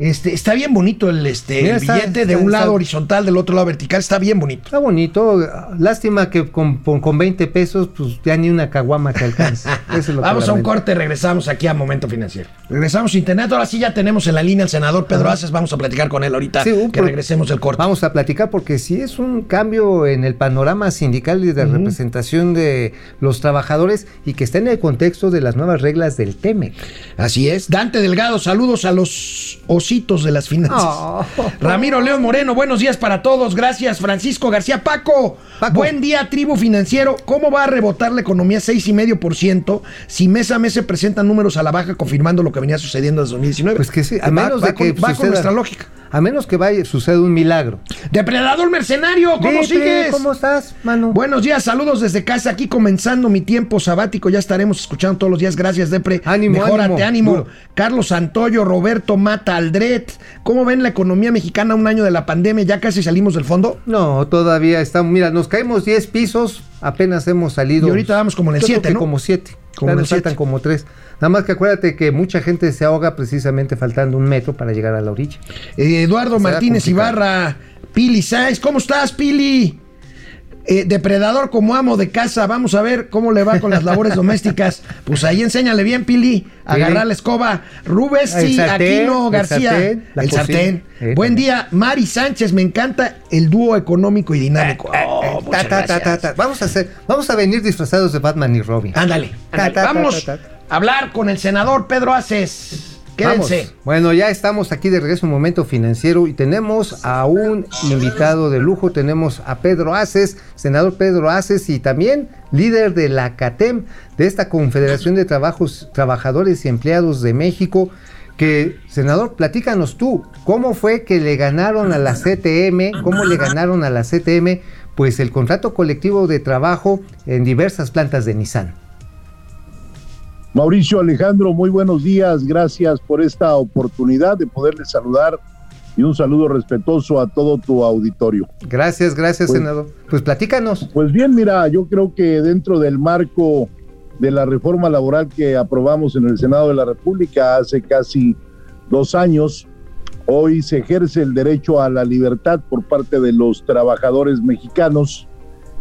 Este, está bien bonito el, este, Mira, el está- billete de está- un lado está- horizontal, del otro lado vertical. Está bien bonito. Está bonito. Lástima que con, con- con 20 pesos, pues ya ni una caguama te alcanza. Es Vamos a un corte, regresamos aquí a Momento Financiero. Regresamos a internet. Ahora sí ya tenemos en la línea al senador Pedro Ajá. Aces. Vamos a platicar con él ahorita Sí, que regresemos el corte. Vamos a platicar porque sí es un cambio en el panorama sindical y de representación de los trabajadores y que está en el contexto de las nuevas reglas del TEMEC. Así es. Dante Delgado, saludos a los de las finanzas. Oh. Ramiro León Moreno, buenos días para todos. Gracias, Francisco García. Paco, Paco. buen día, tribu financiero. ¿Cómo va a rebotar la economía 6,5% si mes a mes se presentan números a la baja confirmando lo que venía sucediendo desde 2019? Pues que sí, a menos de que con, va con nuestra lógica. A menos que vaya, suceda un milagro. Depredador mercenario, ¿cómo Depre, sigues? ¿Cómo estás, mano? Buenos días, saludos desde casa, aquí comenzando mi tiempo sabático, ya estaremos escuchando todos los días, gracias Depre. Ánimo, Mejórate, ánimo. ánimo. Carlos Santoyo, Roberto Mata Aldret, ¿cómo ven la economía mexicana un año de la pandemia? ¿Ya casi salimos del fondo? No, todavía estamos. Mira, nos caemos 10 pisos, apenas hemos salido. Y ahorita vamos como en el Yo creo 7, que ¿no? Como 7. Como faltan como 3. Nada más que acuérdate que mucha gente se ahoga precisamente faltando un metro para llegar a la orilla. Eh, Eduardo Martínez complicado. Ibarra, Pili Sáez, ¿cómo estás, Pili? Eh, depredador como amo de casa, vamos a ver cómo le va con las labores domésticas. Pues ahí enséñale bien, Pili, a Sí. agarrar la escoba. Rubes, El sartén, Aquino, el García. sartén, la el sartén. Sí, Buen día, Mari Sánchez, me encanta el dúo económico y dinámico. Oh, Eh, muchas ta, ta. Vamos a hacer, vamos a venir disfrazados de Batman y Robin. Ándale, ándale. Vamos a hablar con el senador Pedro Aces. Vamos. Bueno, ya estamos aquí de regreso en Momento Financiero y tenemos a un invitado de lujo. Tenemos a Pedro Aces, senador Pedro Aces y también líder de la CATEM, de esta Confederación de Trabajos, Trabajadores y Empleados de México. Que, senador, platícanos tú, ¿cómo fue que le ganaron a la CTM? ¿Cómo le ganaron a la CTM? Pues el contrato colectivo de trabajo en diversas plantas de Nissan. Mauricio Alejandro, muy buenos días. Gracias por esta oportunidad de poderles saludar y un saludo respetuoso a todo tu auditorio. Gracias, gracias, Pues- senador. Pues platícanos. Pues bien, mira, yo creo que dentro del marco de la reforma laboral que aprobamos en el Senado de la República hace casi dos años, hoy se ejerce el derecho a la libertad por parte de los trabajadores mexicanos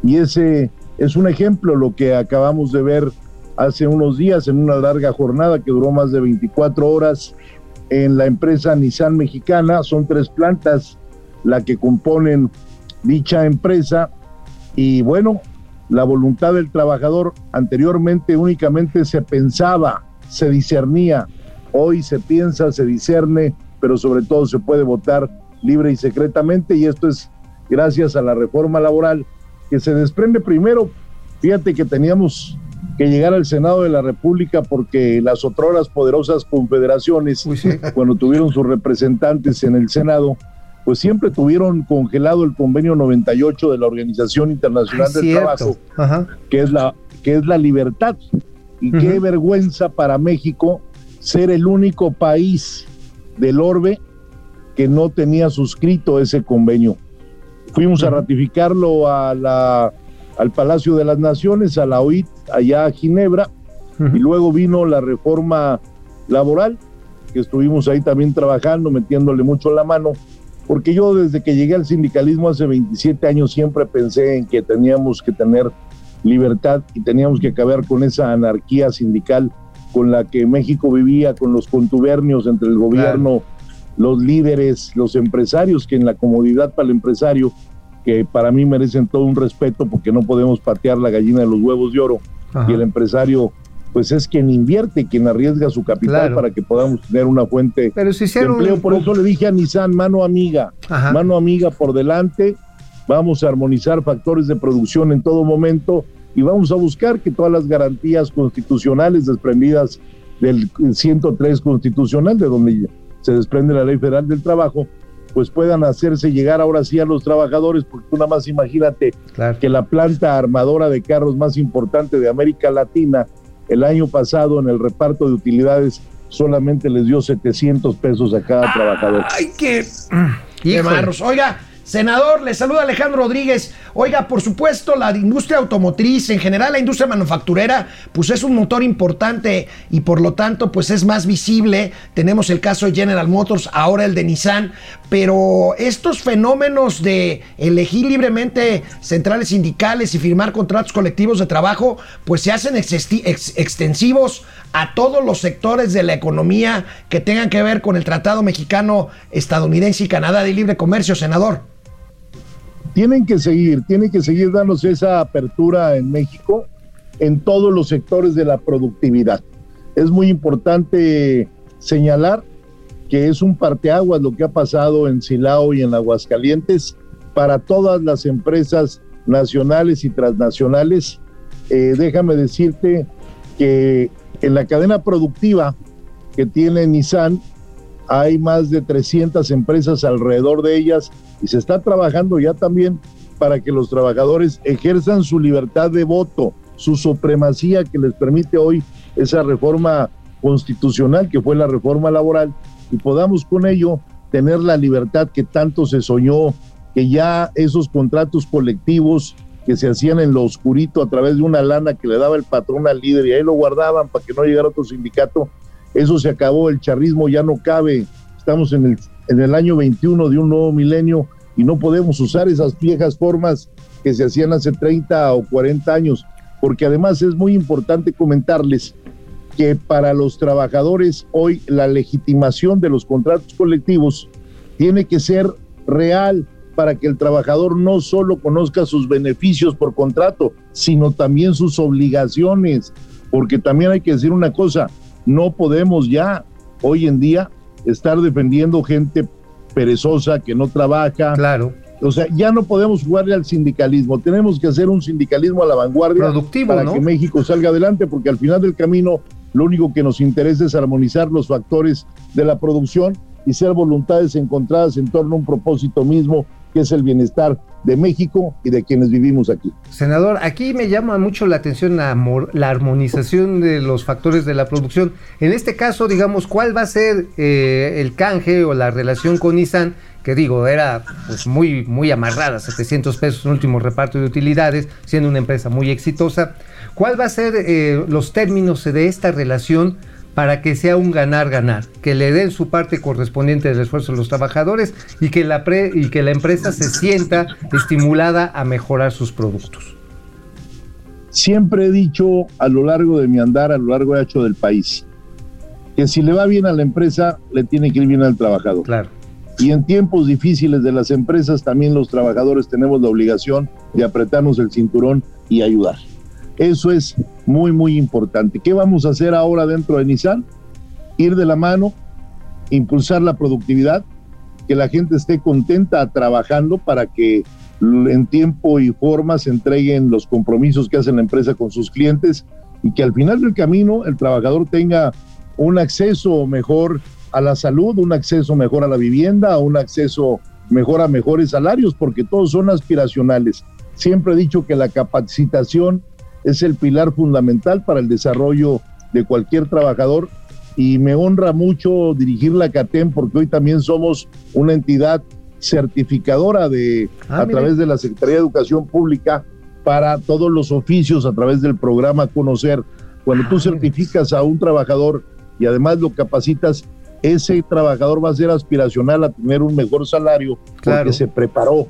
y ese es un ejemplo lo que acabamos de ver hace unos días en una larga jornada que duró más de 24 horas en la empresa Nissan mexicana. Son tres plantas la que componen dicha empresa. Y bueno, la voluntad del trabajador anteriormente únicamente se pensaba, se discernía, hoy se piensa, se discerne, pero sobre todo se puede votar libre y secretamente. Y esto es gracias a la reforma laboral que se desprende primero, fíjate que teníamos que llegar al Senado de la República porque las otras poderosas confederaciones, cuando tuvieron sus representantes en el Senado, pues siempre tuvieron congelado el convenio 98 de la Organización Internacional del Trabajo, que es la que es la libertad. Y qué vergüenza para México ser el único país del orbe que no tenía suscrito ese convenio. Fuimos a ratificarlo a la, al Palacio de las Naciones, a la OIT, allá a Ginebra, y luego vino la reforma laboral, que estuvimos ahí también trabajando, metiéndole mucho la mano, porque yo desde que llegué al sindicalismo hace 27 años siempre pensé en que teníamos que tener libertad y teníamos que acabar con esa anarquía sindical con la que México vivía, con los contubernios entre el gobierno, los líderes, los empresarios, que en la comodidad para el empresario, que para mí merecen todo un respeto porque no podemos patear la gallina de los huevos de oro, y el empresario pues es quien invierte, quien arriesga su capital para que podamos tener una fuente Pero si de empleo. Por eso le dije a Nissan, mano amiga, mano amiga por delante, vamos a armonizar factores de producción en todo momento y vamos a buscar que todas las garantías constitucionales desprendidas del 103 constitucional, de donde se desprende la ley federal del trabajo, pues puedan hacerse llegar ahora sí a los trabajadores, porque tú nada más imagínate que la planta armadora de carros más importante de América Latina el año pasado en el reparto de utilidades solamente les dio 700 pesos a cada trabajador. ¡Ay, qué! ¡Qué marros! Oiga, Senador, le saluda Alejandro Rodríguez. Oiga, por supuesto, la industria automotriz, en general la industria manufacturera, pues es un motor importante y por lo tanto, pues es más visible. Tenemos el caso de General Motors, ahora el de Nissan, pero estos fenómenos de elegir libremente centrales sindicales y firmar contratos colectivos de trabajo, pues se hacen extensivos a todos los sectores de la economía que tengan que ver con el Tratado Mexicano, Estadounidense y Canadá de Libre Comercio, senador tienen que seguir, tienen que seguir dándose esa apertura en México en todos los sectores de la productividad. Es muy importante señalar que es un parteaguas lo que ha pasado en Silao y en Aguascalientes para todas las empresas nacionales y transnacionales. Eh, déjame decirte que en la cadena productiva que tiene Nissan hay más de 300 empresas alrededor de ellas y se está trabajando ya también para que los trabajadores ejerzan su libertad de voto, su supremacía que les permite hoy esa reforma constitucional que fue la reforma laboral y podamos con ello tener la libertad que tanto se soñó, que ya esos contratos colectivos que se hacían en lo oscurito a través de una lana que le daba el patrón al líder y ahí lo guardaban para que no llegara otro sindicato, eso se acabó, el charrismo ya no cabe, estamos en el en el año 21 de un nuevo milenio y no podemos usar esas viejas formas que se hacían hace 30 o 40 años, porque además es muy importante comentarles que para los trabajadores hoy la legitimación de los contratos colectivos tiene que ser real para que el trabajador no solo conozca sus beneficios por contrato, sino también sus obligaciones, porque también hay que decir una cosa, no podemos ya hoy en día estar defendiendo gente perezosa que no trabaja. Claro. O sea, ya no podemos jugarle al sindicalismo. Tenemos que hacer un sindicalismo a la vanguardia Productivo, para que México salga adelante, porque al final del camino lo único que nos interesa es armonizar los factores de la producción y ser voluntades encontradas en torno a un propósito mismo que es el bienestar de México y de quienes vivimos aquí. Senador, aquí me llama mucho la atención la, armonización de los factores de la producción. En este caso, digamos, ¿cuál va a ser eh, el canje o la relación con Nissan? Que digo, era pues, muy, muy amarrada, 700 pesos en último reparto de utilidades, siendo una empresa muy exitosa. ¿Cuál va a ser eh, los términos de esta relación para que sea un ganar-ganar, que le den su parte correspondiente del esfuerzo a los trabajadores y que la, y que la empresa se sienta estimulada a mejorar sus productos. Siempre he dicho a lo largo de mi andar, a lo largo de hecho del país, que si le va bien a la empresa, le tiene que ir bien al trabajador. Claro. Y en tiempos difíciles de las empresas, también los trabajadores tenemos la obligación de apretarnos el cinturón y ayudar. Eso es muy, muy importante. ¿Qué vamos a hacer ahora dentro de Nissan? Ir de la mano, impulsar la productividad, que la gente esté contenta trabajando para que en tiempo y forma se entreguen los compromisos que hace la empresa con sus clientes y que al final del camino el trabajador tenga un acceso mejor a la salud, un acceso mejor a la vivienda, un acceso mejor a mejores salarios, porque todos son aspiracionales. Siempre he dicho que la capacitación es el pilar fundamental para el desarrollo de cualquier trabajador y me honra mucho dirigir la CATEM porque hoy también somos una entidad certificadora de Ah, a mire. través de la Secretaría de Educación Pública para todos los oficios a través del programa Conocer. Cuando tú Ah, certificas a un trabajador y además lo capacitas, ese trabajador va a ser aspiracional a tener un mejor salario Claro. porque se preparó.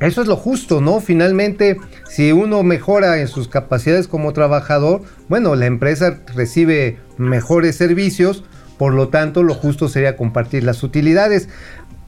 Eso es lo justo, ¿no? Finalmente, si uno mejora en sus capacidades como trabajador, bueno, la empresa recibe mejores servicios, por lo tanto, lo justo sería compartir las utilidades.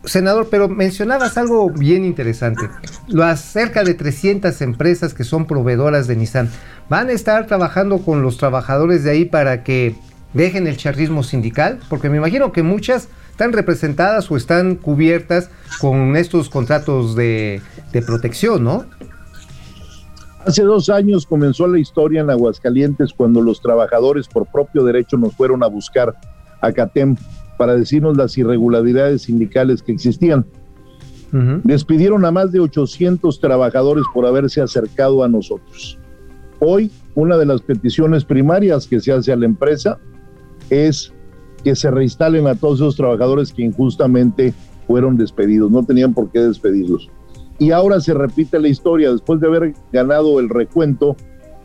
Senador, pero mencionabas algo bien interesante. Las cerca de 300 empresas que son proveedoras de Nissan van a estar trabajando con los trabajadores de ahí para que dejen el charrismo sindical, porque me imagino que muchas están representadas o están cubiertas con estos contratos de, de protección, ¿no? Hace dos años comenzó la historia en Aguascalientes cuando los trabajadores por propio derecho nos fueron a buscar a CATEM para decirnos las irregularidades sindicales que existían. Despidieron a más de 800 trabajadores por haberse acercado a nosotros. Hoy, una de las peticiones primarias que se hace a la empresa es que se reinstalen a todos esos trabajadores que injustamente fueron despedidos, no tenían por qué despedirlos. Y ahora se repite la historia, después de haber ganado el recuento,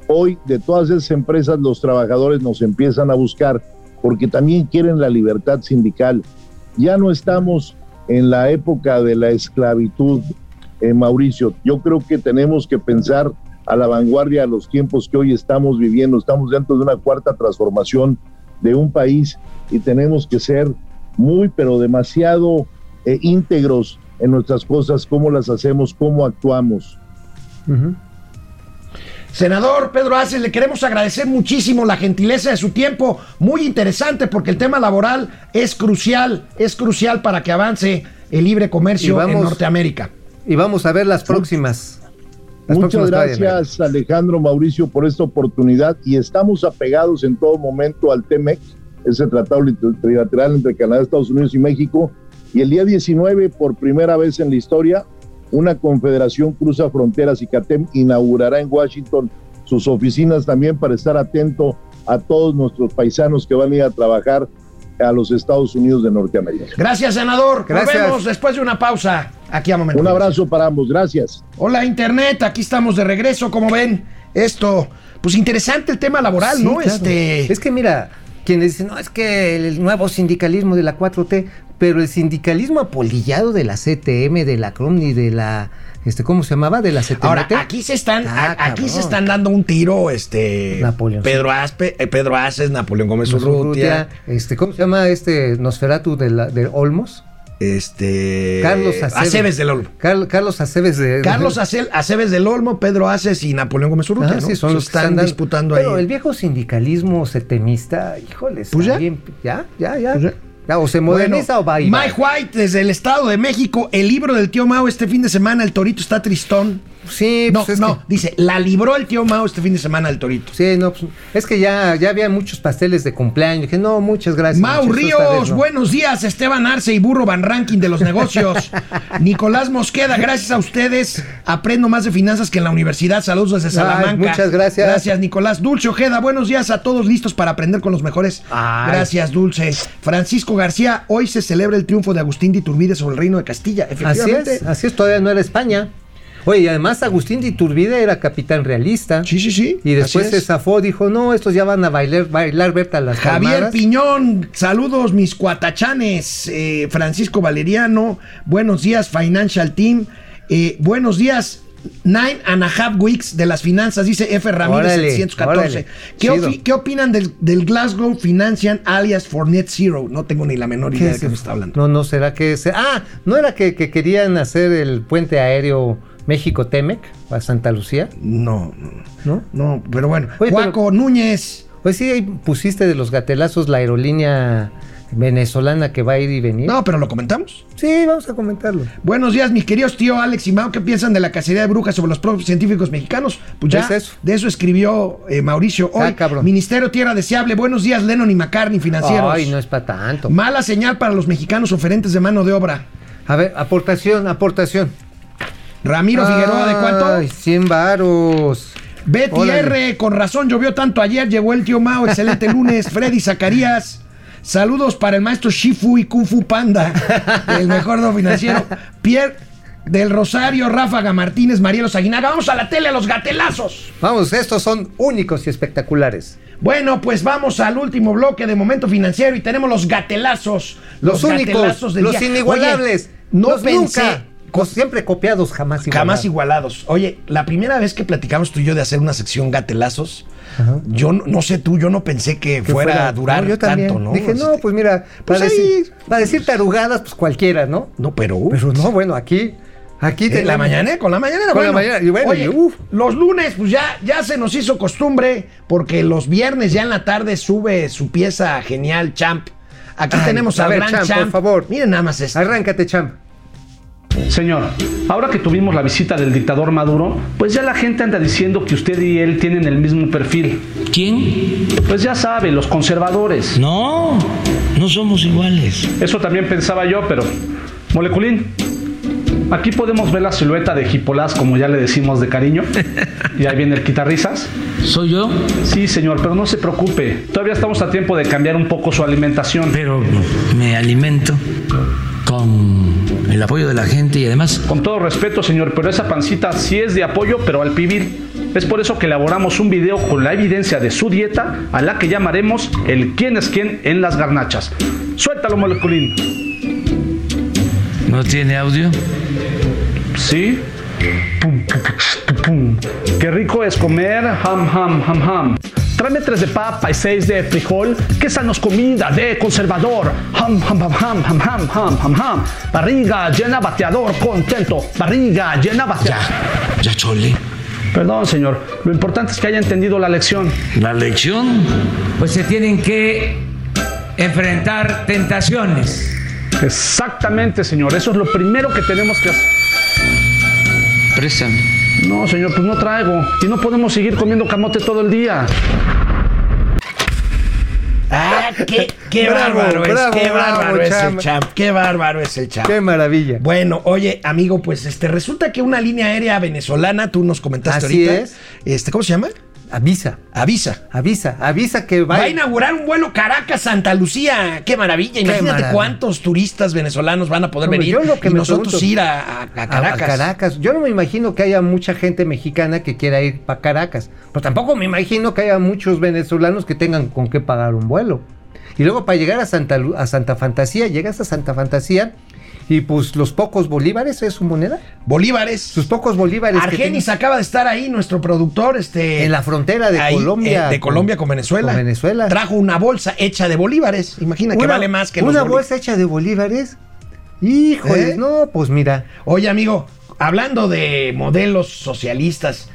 hoy de todas esas empresas los trabajadores nos empiezan a buscar porque también quieren la libertad sindical. Ya no estamos en la época de la esclavitud, eh, Mauricio. Yo creo que tenemos que pensar a la vanguardia a los tiempos que hoy estamos viviendo. Estamos dentro de una cuarta transformación de un país y tenemos que ser muy, pero demasiado eh, íntegros en nuestras cosas, cómo las hacemos, cómo actuamos. Senador Pedro Aces, le queremos agradecer muchísimo la gentileza de su tiempo, muy interesante porque el tema laboral es crucial, es crucial para que avance el libre comercio vamos- en Norteamérica. Y vamos a ver las próximas. Las Muchas gracias Alejandro Mauricio por esta oportunidad y estamos apegados en todo momento al TEMEC, ese tratado trilateral entre Canadá, Estados Unidos y México. Y el día 19, por primera vez en la historia, una confederación cruza fronteras y CATEM inaugurará en Washington sus oficinas también para estar atento a todos nuestros paisanos que van a ir a trabajar a los Estados Unidos de Norteamérica. Gracias, senador. Gracias. Nos vemos después de una pausa aquí a Momento. Un abrazo para ambos, gracias. Hola, Internet, aquí estamos de regreso. Como ven, esto, pues interesante el tema laboral, Sí, ¿no? claro. Este. Es que mira, quienes dicen, no, es que el nuevo sindicalismo de la 4T, pero el sindicalismo apolillado de la CTM, de la CROM y de la, este, ¿cómo se llamaba? De la CTMT. Ahora, aquí se están, Ah, a- aquí se están dando un tiro, este. Napoleón. Pedro Aspe, eh, Pedro Aces, Napoleón Gómez Urrutia, este, ¿cómo se llama este Nosferatu de, la, de Olmos? Este. Carlos Aceves. Aceves del Olmo. Carl- Carlos Aceves de... Carlos Acel- Aceves del Olmo, Pedro Aces y Napoleón Gómez Urrutia, Ah, ¿no? sí, son los que están disputando Pero ahí. el viejo sindicalismo setemista, híjole, está Pues ya. bien, ya, ya, ya. Pues ya. Ya, o se moderniza o va y va. Mike White desde el Estado de México, el libro del tío Mao este fin de semana, el Torito está tristón. Sí, No, pues es no, que- dice, la libró el tío Mao este fin de semana el Torito. Sí, no, pues, es que ya, ya había muchos pasteles de cumpleaños. Dije, no, muchas gracias. Mau Ríos, vez no. buenos días, Esteban Arce y Burro Van Ranking de los negocios. Nicolás Mosqueda, gracias a ustedes. Aprendo más de finanzas que en la universidad. Saludos desde Ay, Salamanca. muchas gracias. Gracias, Nicolás. Dulce Ojeda, buenos días a todos listos para aprender con los mejores. Ay. Gracias, Dulce. Francisco García, hoy se celebra el triunfo de Agustín de Iturbide sobre el reino de Castilla. Así Efectivamente. es, así es, todavía no era España. Oye, y además Agustín de Iturbide era capitán realista. Sí, sí, sí. Y después se zafó, dijo, no, estos ya van a bailar, bailar Berta las Javier palmadas". Piñón, saludos mis cuatachanes. Eh, Francisco Valeriano, buenos días Financial Team. Eh, buenos días Nine and a half weeks de las finanzas, dice F. Ramírez Órale, 714. órale, ¿Qué, chido. opi- qué opinan del, del Glasgow Financial alias for Net Zero? No tengo ni la menor idea de qué me está hablando. No, no, será que. se- ah, ¿no era que, que querían hacer el puente aéreo México-Temec a Santa Lucía? No, no, ¿No? pero bueno. Oye, Núñez. Pues sí, ahí pusiste de los gatelazos la aerolínea venezolana que va a ir y venir. No, pero lo comentamos. Sí, vamos a comentarlo. Buenos días, mis queridos tío Alex y Mao. ¿Qué piensan de la cacería de brujas sobre los propios científicos mexicanos? Pues ya Es eso. de eso escribió eh, Mauricio hoy. Ah, cabrón. Ministerio Tierra Deseable. Buenos días, Lennon y McCartney, financieros. Ay, no es para tanto. Mala señal para los mexicanos oferentes de mano de obra. A ver, aportación, aportación. Ramiro Figueroa, ¿de cuánto? Ay, 100 varos. Betty Órale. R, con razón llovió tanto ayer, llegó el tío Mao, excelente lunes. Freddy Zacarías, saludos para el maestro Shifu y Kung Fu Panda, el mejor no financiero. Pierre del Rosario, Ráfaga Martínez, Marielo Aguinaga. Vamos a la tele, a los gatelazos. Vamos, estos son únicos y espectaculares. Bueno, pues vamos al último bloque de Momento Financiero y tenemos los gatelazos. Los, únicos, gatelazos del los día. inigualables. Oye, no los pensé. nunca, siempre copiados, jamás igualados. Jamás igualados. Oye, la primera vez que platicamos tú y yo de hacer una sección gatelazos, Ajá. yo no, no sé tú, yo no pensé que, Que fuera, a durar No, yo también. tanto, ¿no? Dije, no, pues mira, pues para, ahí- decir, para decir tarugadas, pues cualquiera, ¿no? No, pero. Pero no, bueno, aquí, aquí Eh, la mañana, con la mañana, Con la mañana, y bueno, Oye, y uf. los lunes, pues ya, ya se nos hizo costumbre, porque los viernes ya en la tarde sube su pieza genial, Champ. Aquí Ay, tenemos a al ver, gran Champ, Champ. por favor. Miren nada más esto. Arráncate, champ. Señor, ahora que tuvimos la visita del dictador Maduro, pues ya la gente anda diciendo que usted y él tienen el mismo perfil. ¿Quién? Pues ya sabe, los conservadores. No, no somos iguales. Eso también pensaba yo, pero... Moleculín, aquí podemos ver la silueta de Hipolás, como ya le decimos de cariño. Y ahí viene el quitarrisas. ¿Soy yo? Sí, señor, pero no se preocupe. Todavía estamos a tiempo de cambiar un poco su alimentación. Pero me alimento con el apoyo de la gente y además Con todo respeto, señor, pero esa pancita sí es de apoyo, pero al pibil. Es por eso que elaboramos un video con la evidencia de su dieta, a la que llamaremos el quién es quién en las garnachas. Suéltalo, moleculín. no tiene audio. ¿Sí? Pum, pum, pum, pum. Qué rico es comer ham, ham, ham, ham. Tráeme tres de papa y seis de frijol. Qué sanos comida de conservador. Ham, ham, ham, ham, ham, ham, ham, ham, ham. Barriga llena, bateador, contento. Barriga llena, bateador. Ya chole. Perdón, señor. Lo importante es que haya entendido la lección. La lección. pues se tienen que enfrentar tentaciones. Exactamente, señor. Eso es lo primero que tenemos que hacer. Préstame. No, señor, pues no traigo. Y no podemos seguir comiendo camote todo el día. Ah, qué, qué Bravo, bárbaro es, bravo, qué bravo, bárbaro es el Champ. Champ. Qué bárbaro es el Champ. Qué maravilla. Bueno, oye, amigo, pues este resulta que una línea aérea venezolana, tú nos comentaste Así ahorita. es. Este, ¿cómo se llama? Avisa, Avisa. avisa, avisa que va, Va a inaugurar un vuelo Caracas-Santa Lucía. ¡Qué maravilla! Imagínate maravilla. cuántos turistas venezolanos van a poder Hombre, venir yo lo que y me nosotros pregunto- ir a, a- a a- Caracas. a Caracas. Yo no me imagino que haya mucha gente mexicana que quiera ir para Caracas. Pero tampoco me imagino que haya muchos venezolanos que tengan con qué pagar un vuelo. Y luego para llegar a Santa, a Santa Fantasía, llegas a Santa Fantasía y pues los pocos bolívares es su moneda. Bolívares. Sus pocos bolívares. que Argenis acaba de estar ahí, nuestro productor, este. en la frontera de ahí, Colombia. eh, de Colombia con Venezuela. con Venezuela. Trajo una bolsa hecha de bolívares. Imagina que Una- vale más que Una los bolsa hecha de bolívares. Híjole, ¿Eh? no, pues mira. Oye, amigo, hablando de modelos socialistas,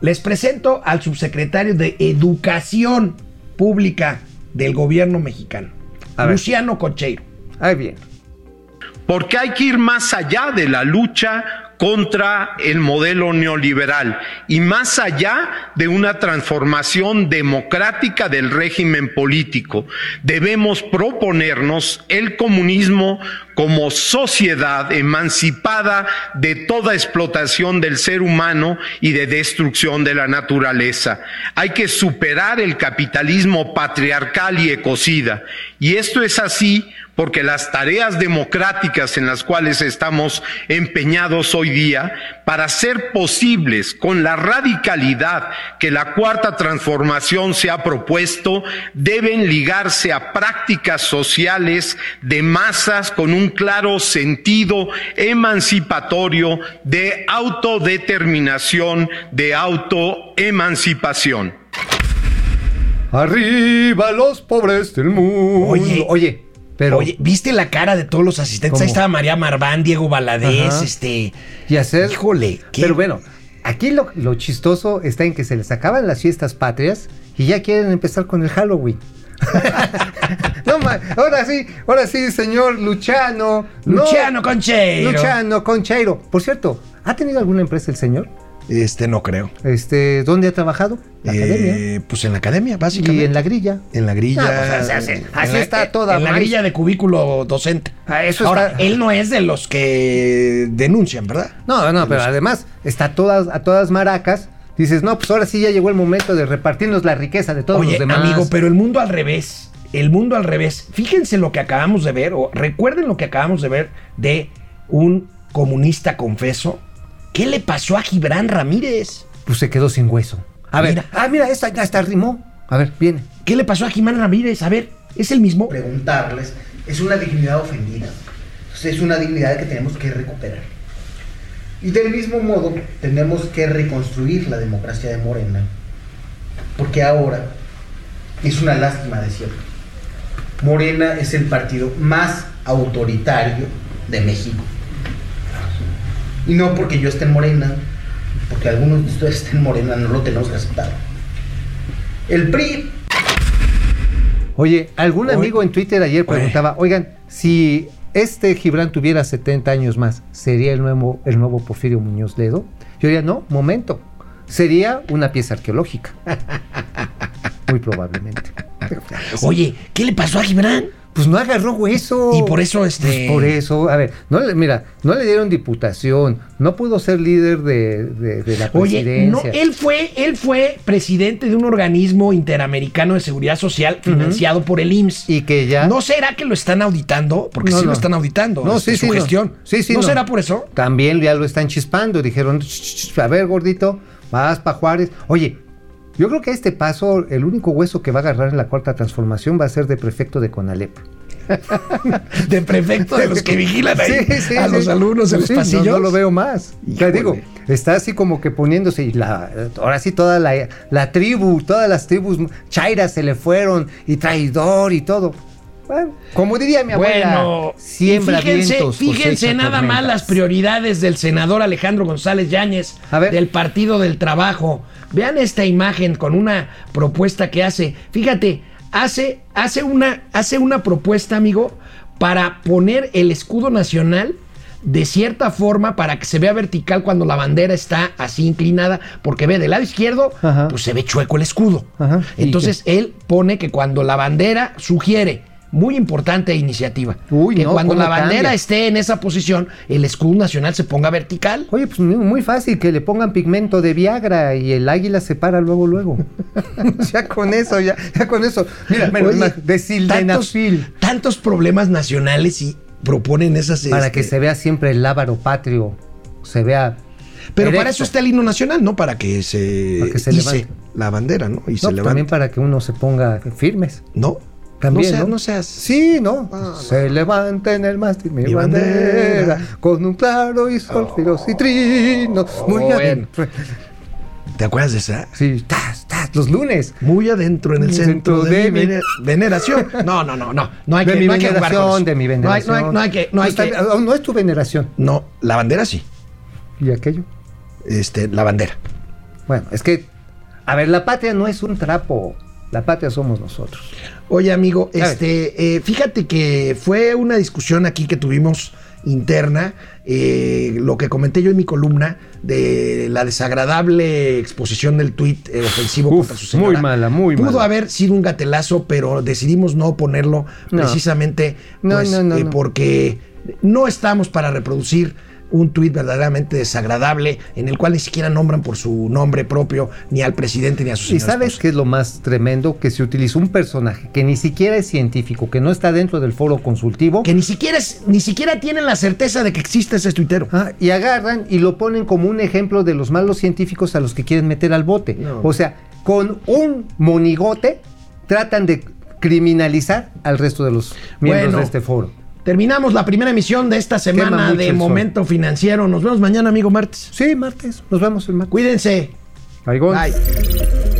les presento al subsecretario de Educación Pública del gobierno mexicano, A. Luciano Concheiro. Ahí bien. Porque hay que ir más allá de la lucha contra el modelo neoliberal y más allá de una transformación democrática del régimen político. Debemos proponernos el comunismo como sociedad emancipada de toda explotación del ser humano y de destrucción de la naturaleza. Hay que superar el capitalismo patriarcal y ecocida. Y esto es así porque las tareas democráticas en las cuales estamos empeñados hoy día, para ser posibles con la radicalidad que la cuarta transformación se ha propuesto, deben ligarse a prácticas sociales de masas con un claro sentido emancipatorio de autodeterminación, de autoemancipación. Arriba los pobres del mundo. Oye, oye, pero. Oye, ¿viste la cara de todos los asistentes? Ahí estaba María Marván, Diego Valadez, Ajá. este. y hacer. Híjole, qué- Pero bueno, aquí lo, lo chistoso está en que se les acaban las fiestas patrias y ya quieren empezar con el Halloween. no, ahora sí, ahora sí, señor Luciano. no- Luciano Concheiro. Luciano Concheiro. Por cierto, ¿ha tenido alguna empresa el señor? Este, no creo. Este, ¿dónde ha trabajado? La academia. Eh, pues en la academia, básicamente. Y en la grilla. En la grilla. No, pues, en así la- está toda En la grilla de cubículo docente. Ah, eso Ahora, está- él no es de los que denuncian, ¿verdad? No, no, pero además está a todas, a todas maracas. Dices, no, pues ahora sí ya llegó el momento de repartirnos la riqueza de todos Oye, los demás. amigo, pero el mundo al revés. El mundo al revés. Fíjense lo que acabamos de ver, o recuerden lo que acabamos de ver de un comunista confeso. ¿Qué le pasó a Gibran Ramírez? Pues se quedó sin hueso. A ver, Mira. ah, mira, esta ya está rimó. A ver, viene. ¿Qué le pasó a Gibran Ramírez? A ver, ¿es el mismo? preguntarles es una dignidad ofendida. Entonces, es una dignidad que tenemos que recuperar. Y del mismo modo, tenemos que reconstruir la democracia de Morena. Porque ahora es una lástima decirlo. Morena es el partido más autoritario de México. Y no porque yo esté en Morena, porque algunos de ustedes estén en Morena, no lo tenemos que aceptar. El PRI Oye, algún Oye. amigo en Twitter ayer preguntaba, oigan, si este Gibran tuviera 70 años más, ¿sería el nuevo, el nuevo Porfirio Muñoz Ledo? Yo diría, no, momento. Sería una pieza arqueológica. Muy probablemente. Oye, ¿qué le pasó a Gibran? Pues no agarró hueso. Y por eso, este- Pues por eso, a ver, no le, mira, no le dieron diputación, no pudo ser líder de, de- de la Oye, no, presidencia. él fue, él fue presidente de un organismo interamericano de seguridad social financiado por el IMSS. Y que ya. ¿No será que lo están auditando? Porque No, sí no. lo están auditando. No, este, sí, su sí, no. gestión. Sí, sí, ¿No, no. será por eso? También ya lo están chispando. Dijeron, "Ch, ch, a ver, gordito, vas pa' Juárez. Oye, yo creo que a este paso, el único hueso que va a agarrar en la cuarta transformación va a ser de prefecto de Conalep. De prefecto de los que vigilan ahí Sí, sí, a sí. los alumnos en los no- pasillos. No, lo veo más. Te digo, está así como que poniéndose. Y la, ahora sí, toda la, la tribu, todas las tribus chairas se le fueron. Y traidor y todo. Bueno, como diría mi abuela, Bueno, siembra fíjense, vientos. fíjense nada más tormentas. las prioridades del senador Alejandro González Yáñez del Partido del Trabajo. Vean esta imagen con una propuesta que hace. Fíjate, hace, hace, una, hace una propuesta, amigo, para poner el escudo nacional de cierta forma para que se vea vertical cuando la bandera está así inclinada, porque ve del lado izquierdo, Ajá. pues se ve chueco el escudo. Ajá. ¿Y Entonces él pone que cuando la bandera sugiere, muy importante iniciativa, Uy, que no, cuando ¿cómo la bandera cambia? esté en esa posición, el escudo nacional se ponga vertical. Oye, pues muy, fácil, que le pongan pigmento de Viagra y el águila se para luego, luego. ya con eso, ya, ya con eso. Mira, mira, Oye, de tantos, sildenafil. tantos problemas nacionales y proponen esas... Para este, que se vea siempre el lábaro patrio, se vea... Pero para eso está el himno nacional, ¿no? Para que se, Para que se la bandera, ¿no? Y No, se pues levante. también para que uno se ponga firmes. No, También, no, seas, ¿no? no seas... Sí, ¿no? se levanta en el mástil mi, Mi bandera, bandera. con un claro y y trinos. muy bueno. adentro. ¿Te acuerdas de esa? Sí, tas, tas, los lunes. Muy adentro en el centro, de, mi vene- veneración. No, no, no, no. No hay de que, mi no hay que jugar con veneración, eso. de mi No hay, veneración. no hay- no hay que... No, hay Pues que- también- no es tu veneración. no, la bandera sí. ¿Y aquello? Este, la bandera. Bueno, es que, a ver, la patria no es un trapo. La patria somos nosotros. Oye, amigo, este, eh, fíjate que fue una discusión aquí que tuvimos interna, eh, lo que comenté yo en mi columna de la desagradable exposición del tuit eh, ofensivo Uf, contra su señora. muy mala, muy Pudo mala. haber sido un gatelazo, pero decidimos no ponerlo No. precisamente No, pues, eh, no. porque no estamos para reproducir un tuit verdaderamente desagradable en el cual ni siquiera nombran por su nombre propio ni al presidente ni a sus ¿Y sabes qué es lo más tremendo? Que se utilizó un personaje que ni siquiera es científico, que no está dentro del foro consultivo. Que ni siquiera, es, ni siquiera tienen la certeza de que existe ese tuitero. Ah, y agarran y lo ponen como un ejemplo de los malos científicos a los que quieren meter al bote. No. O sea, con un monigote tratan de criminalizar al resto de los miembros Bueno, de este foro. Terminamos la primera emisión de esta semana de sol. Momento Financiero. Nos vemos mañana, amigo martes. Sí, martes. Nos vemos el martes. Cuídense. Baigón. Bye.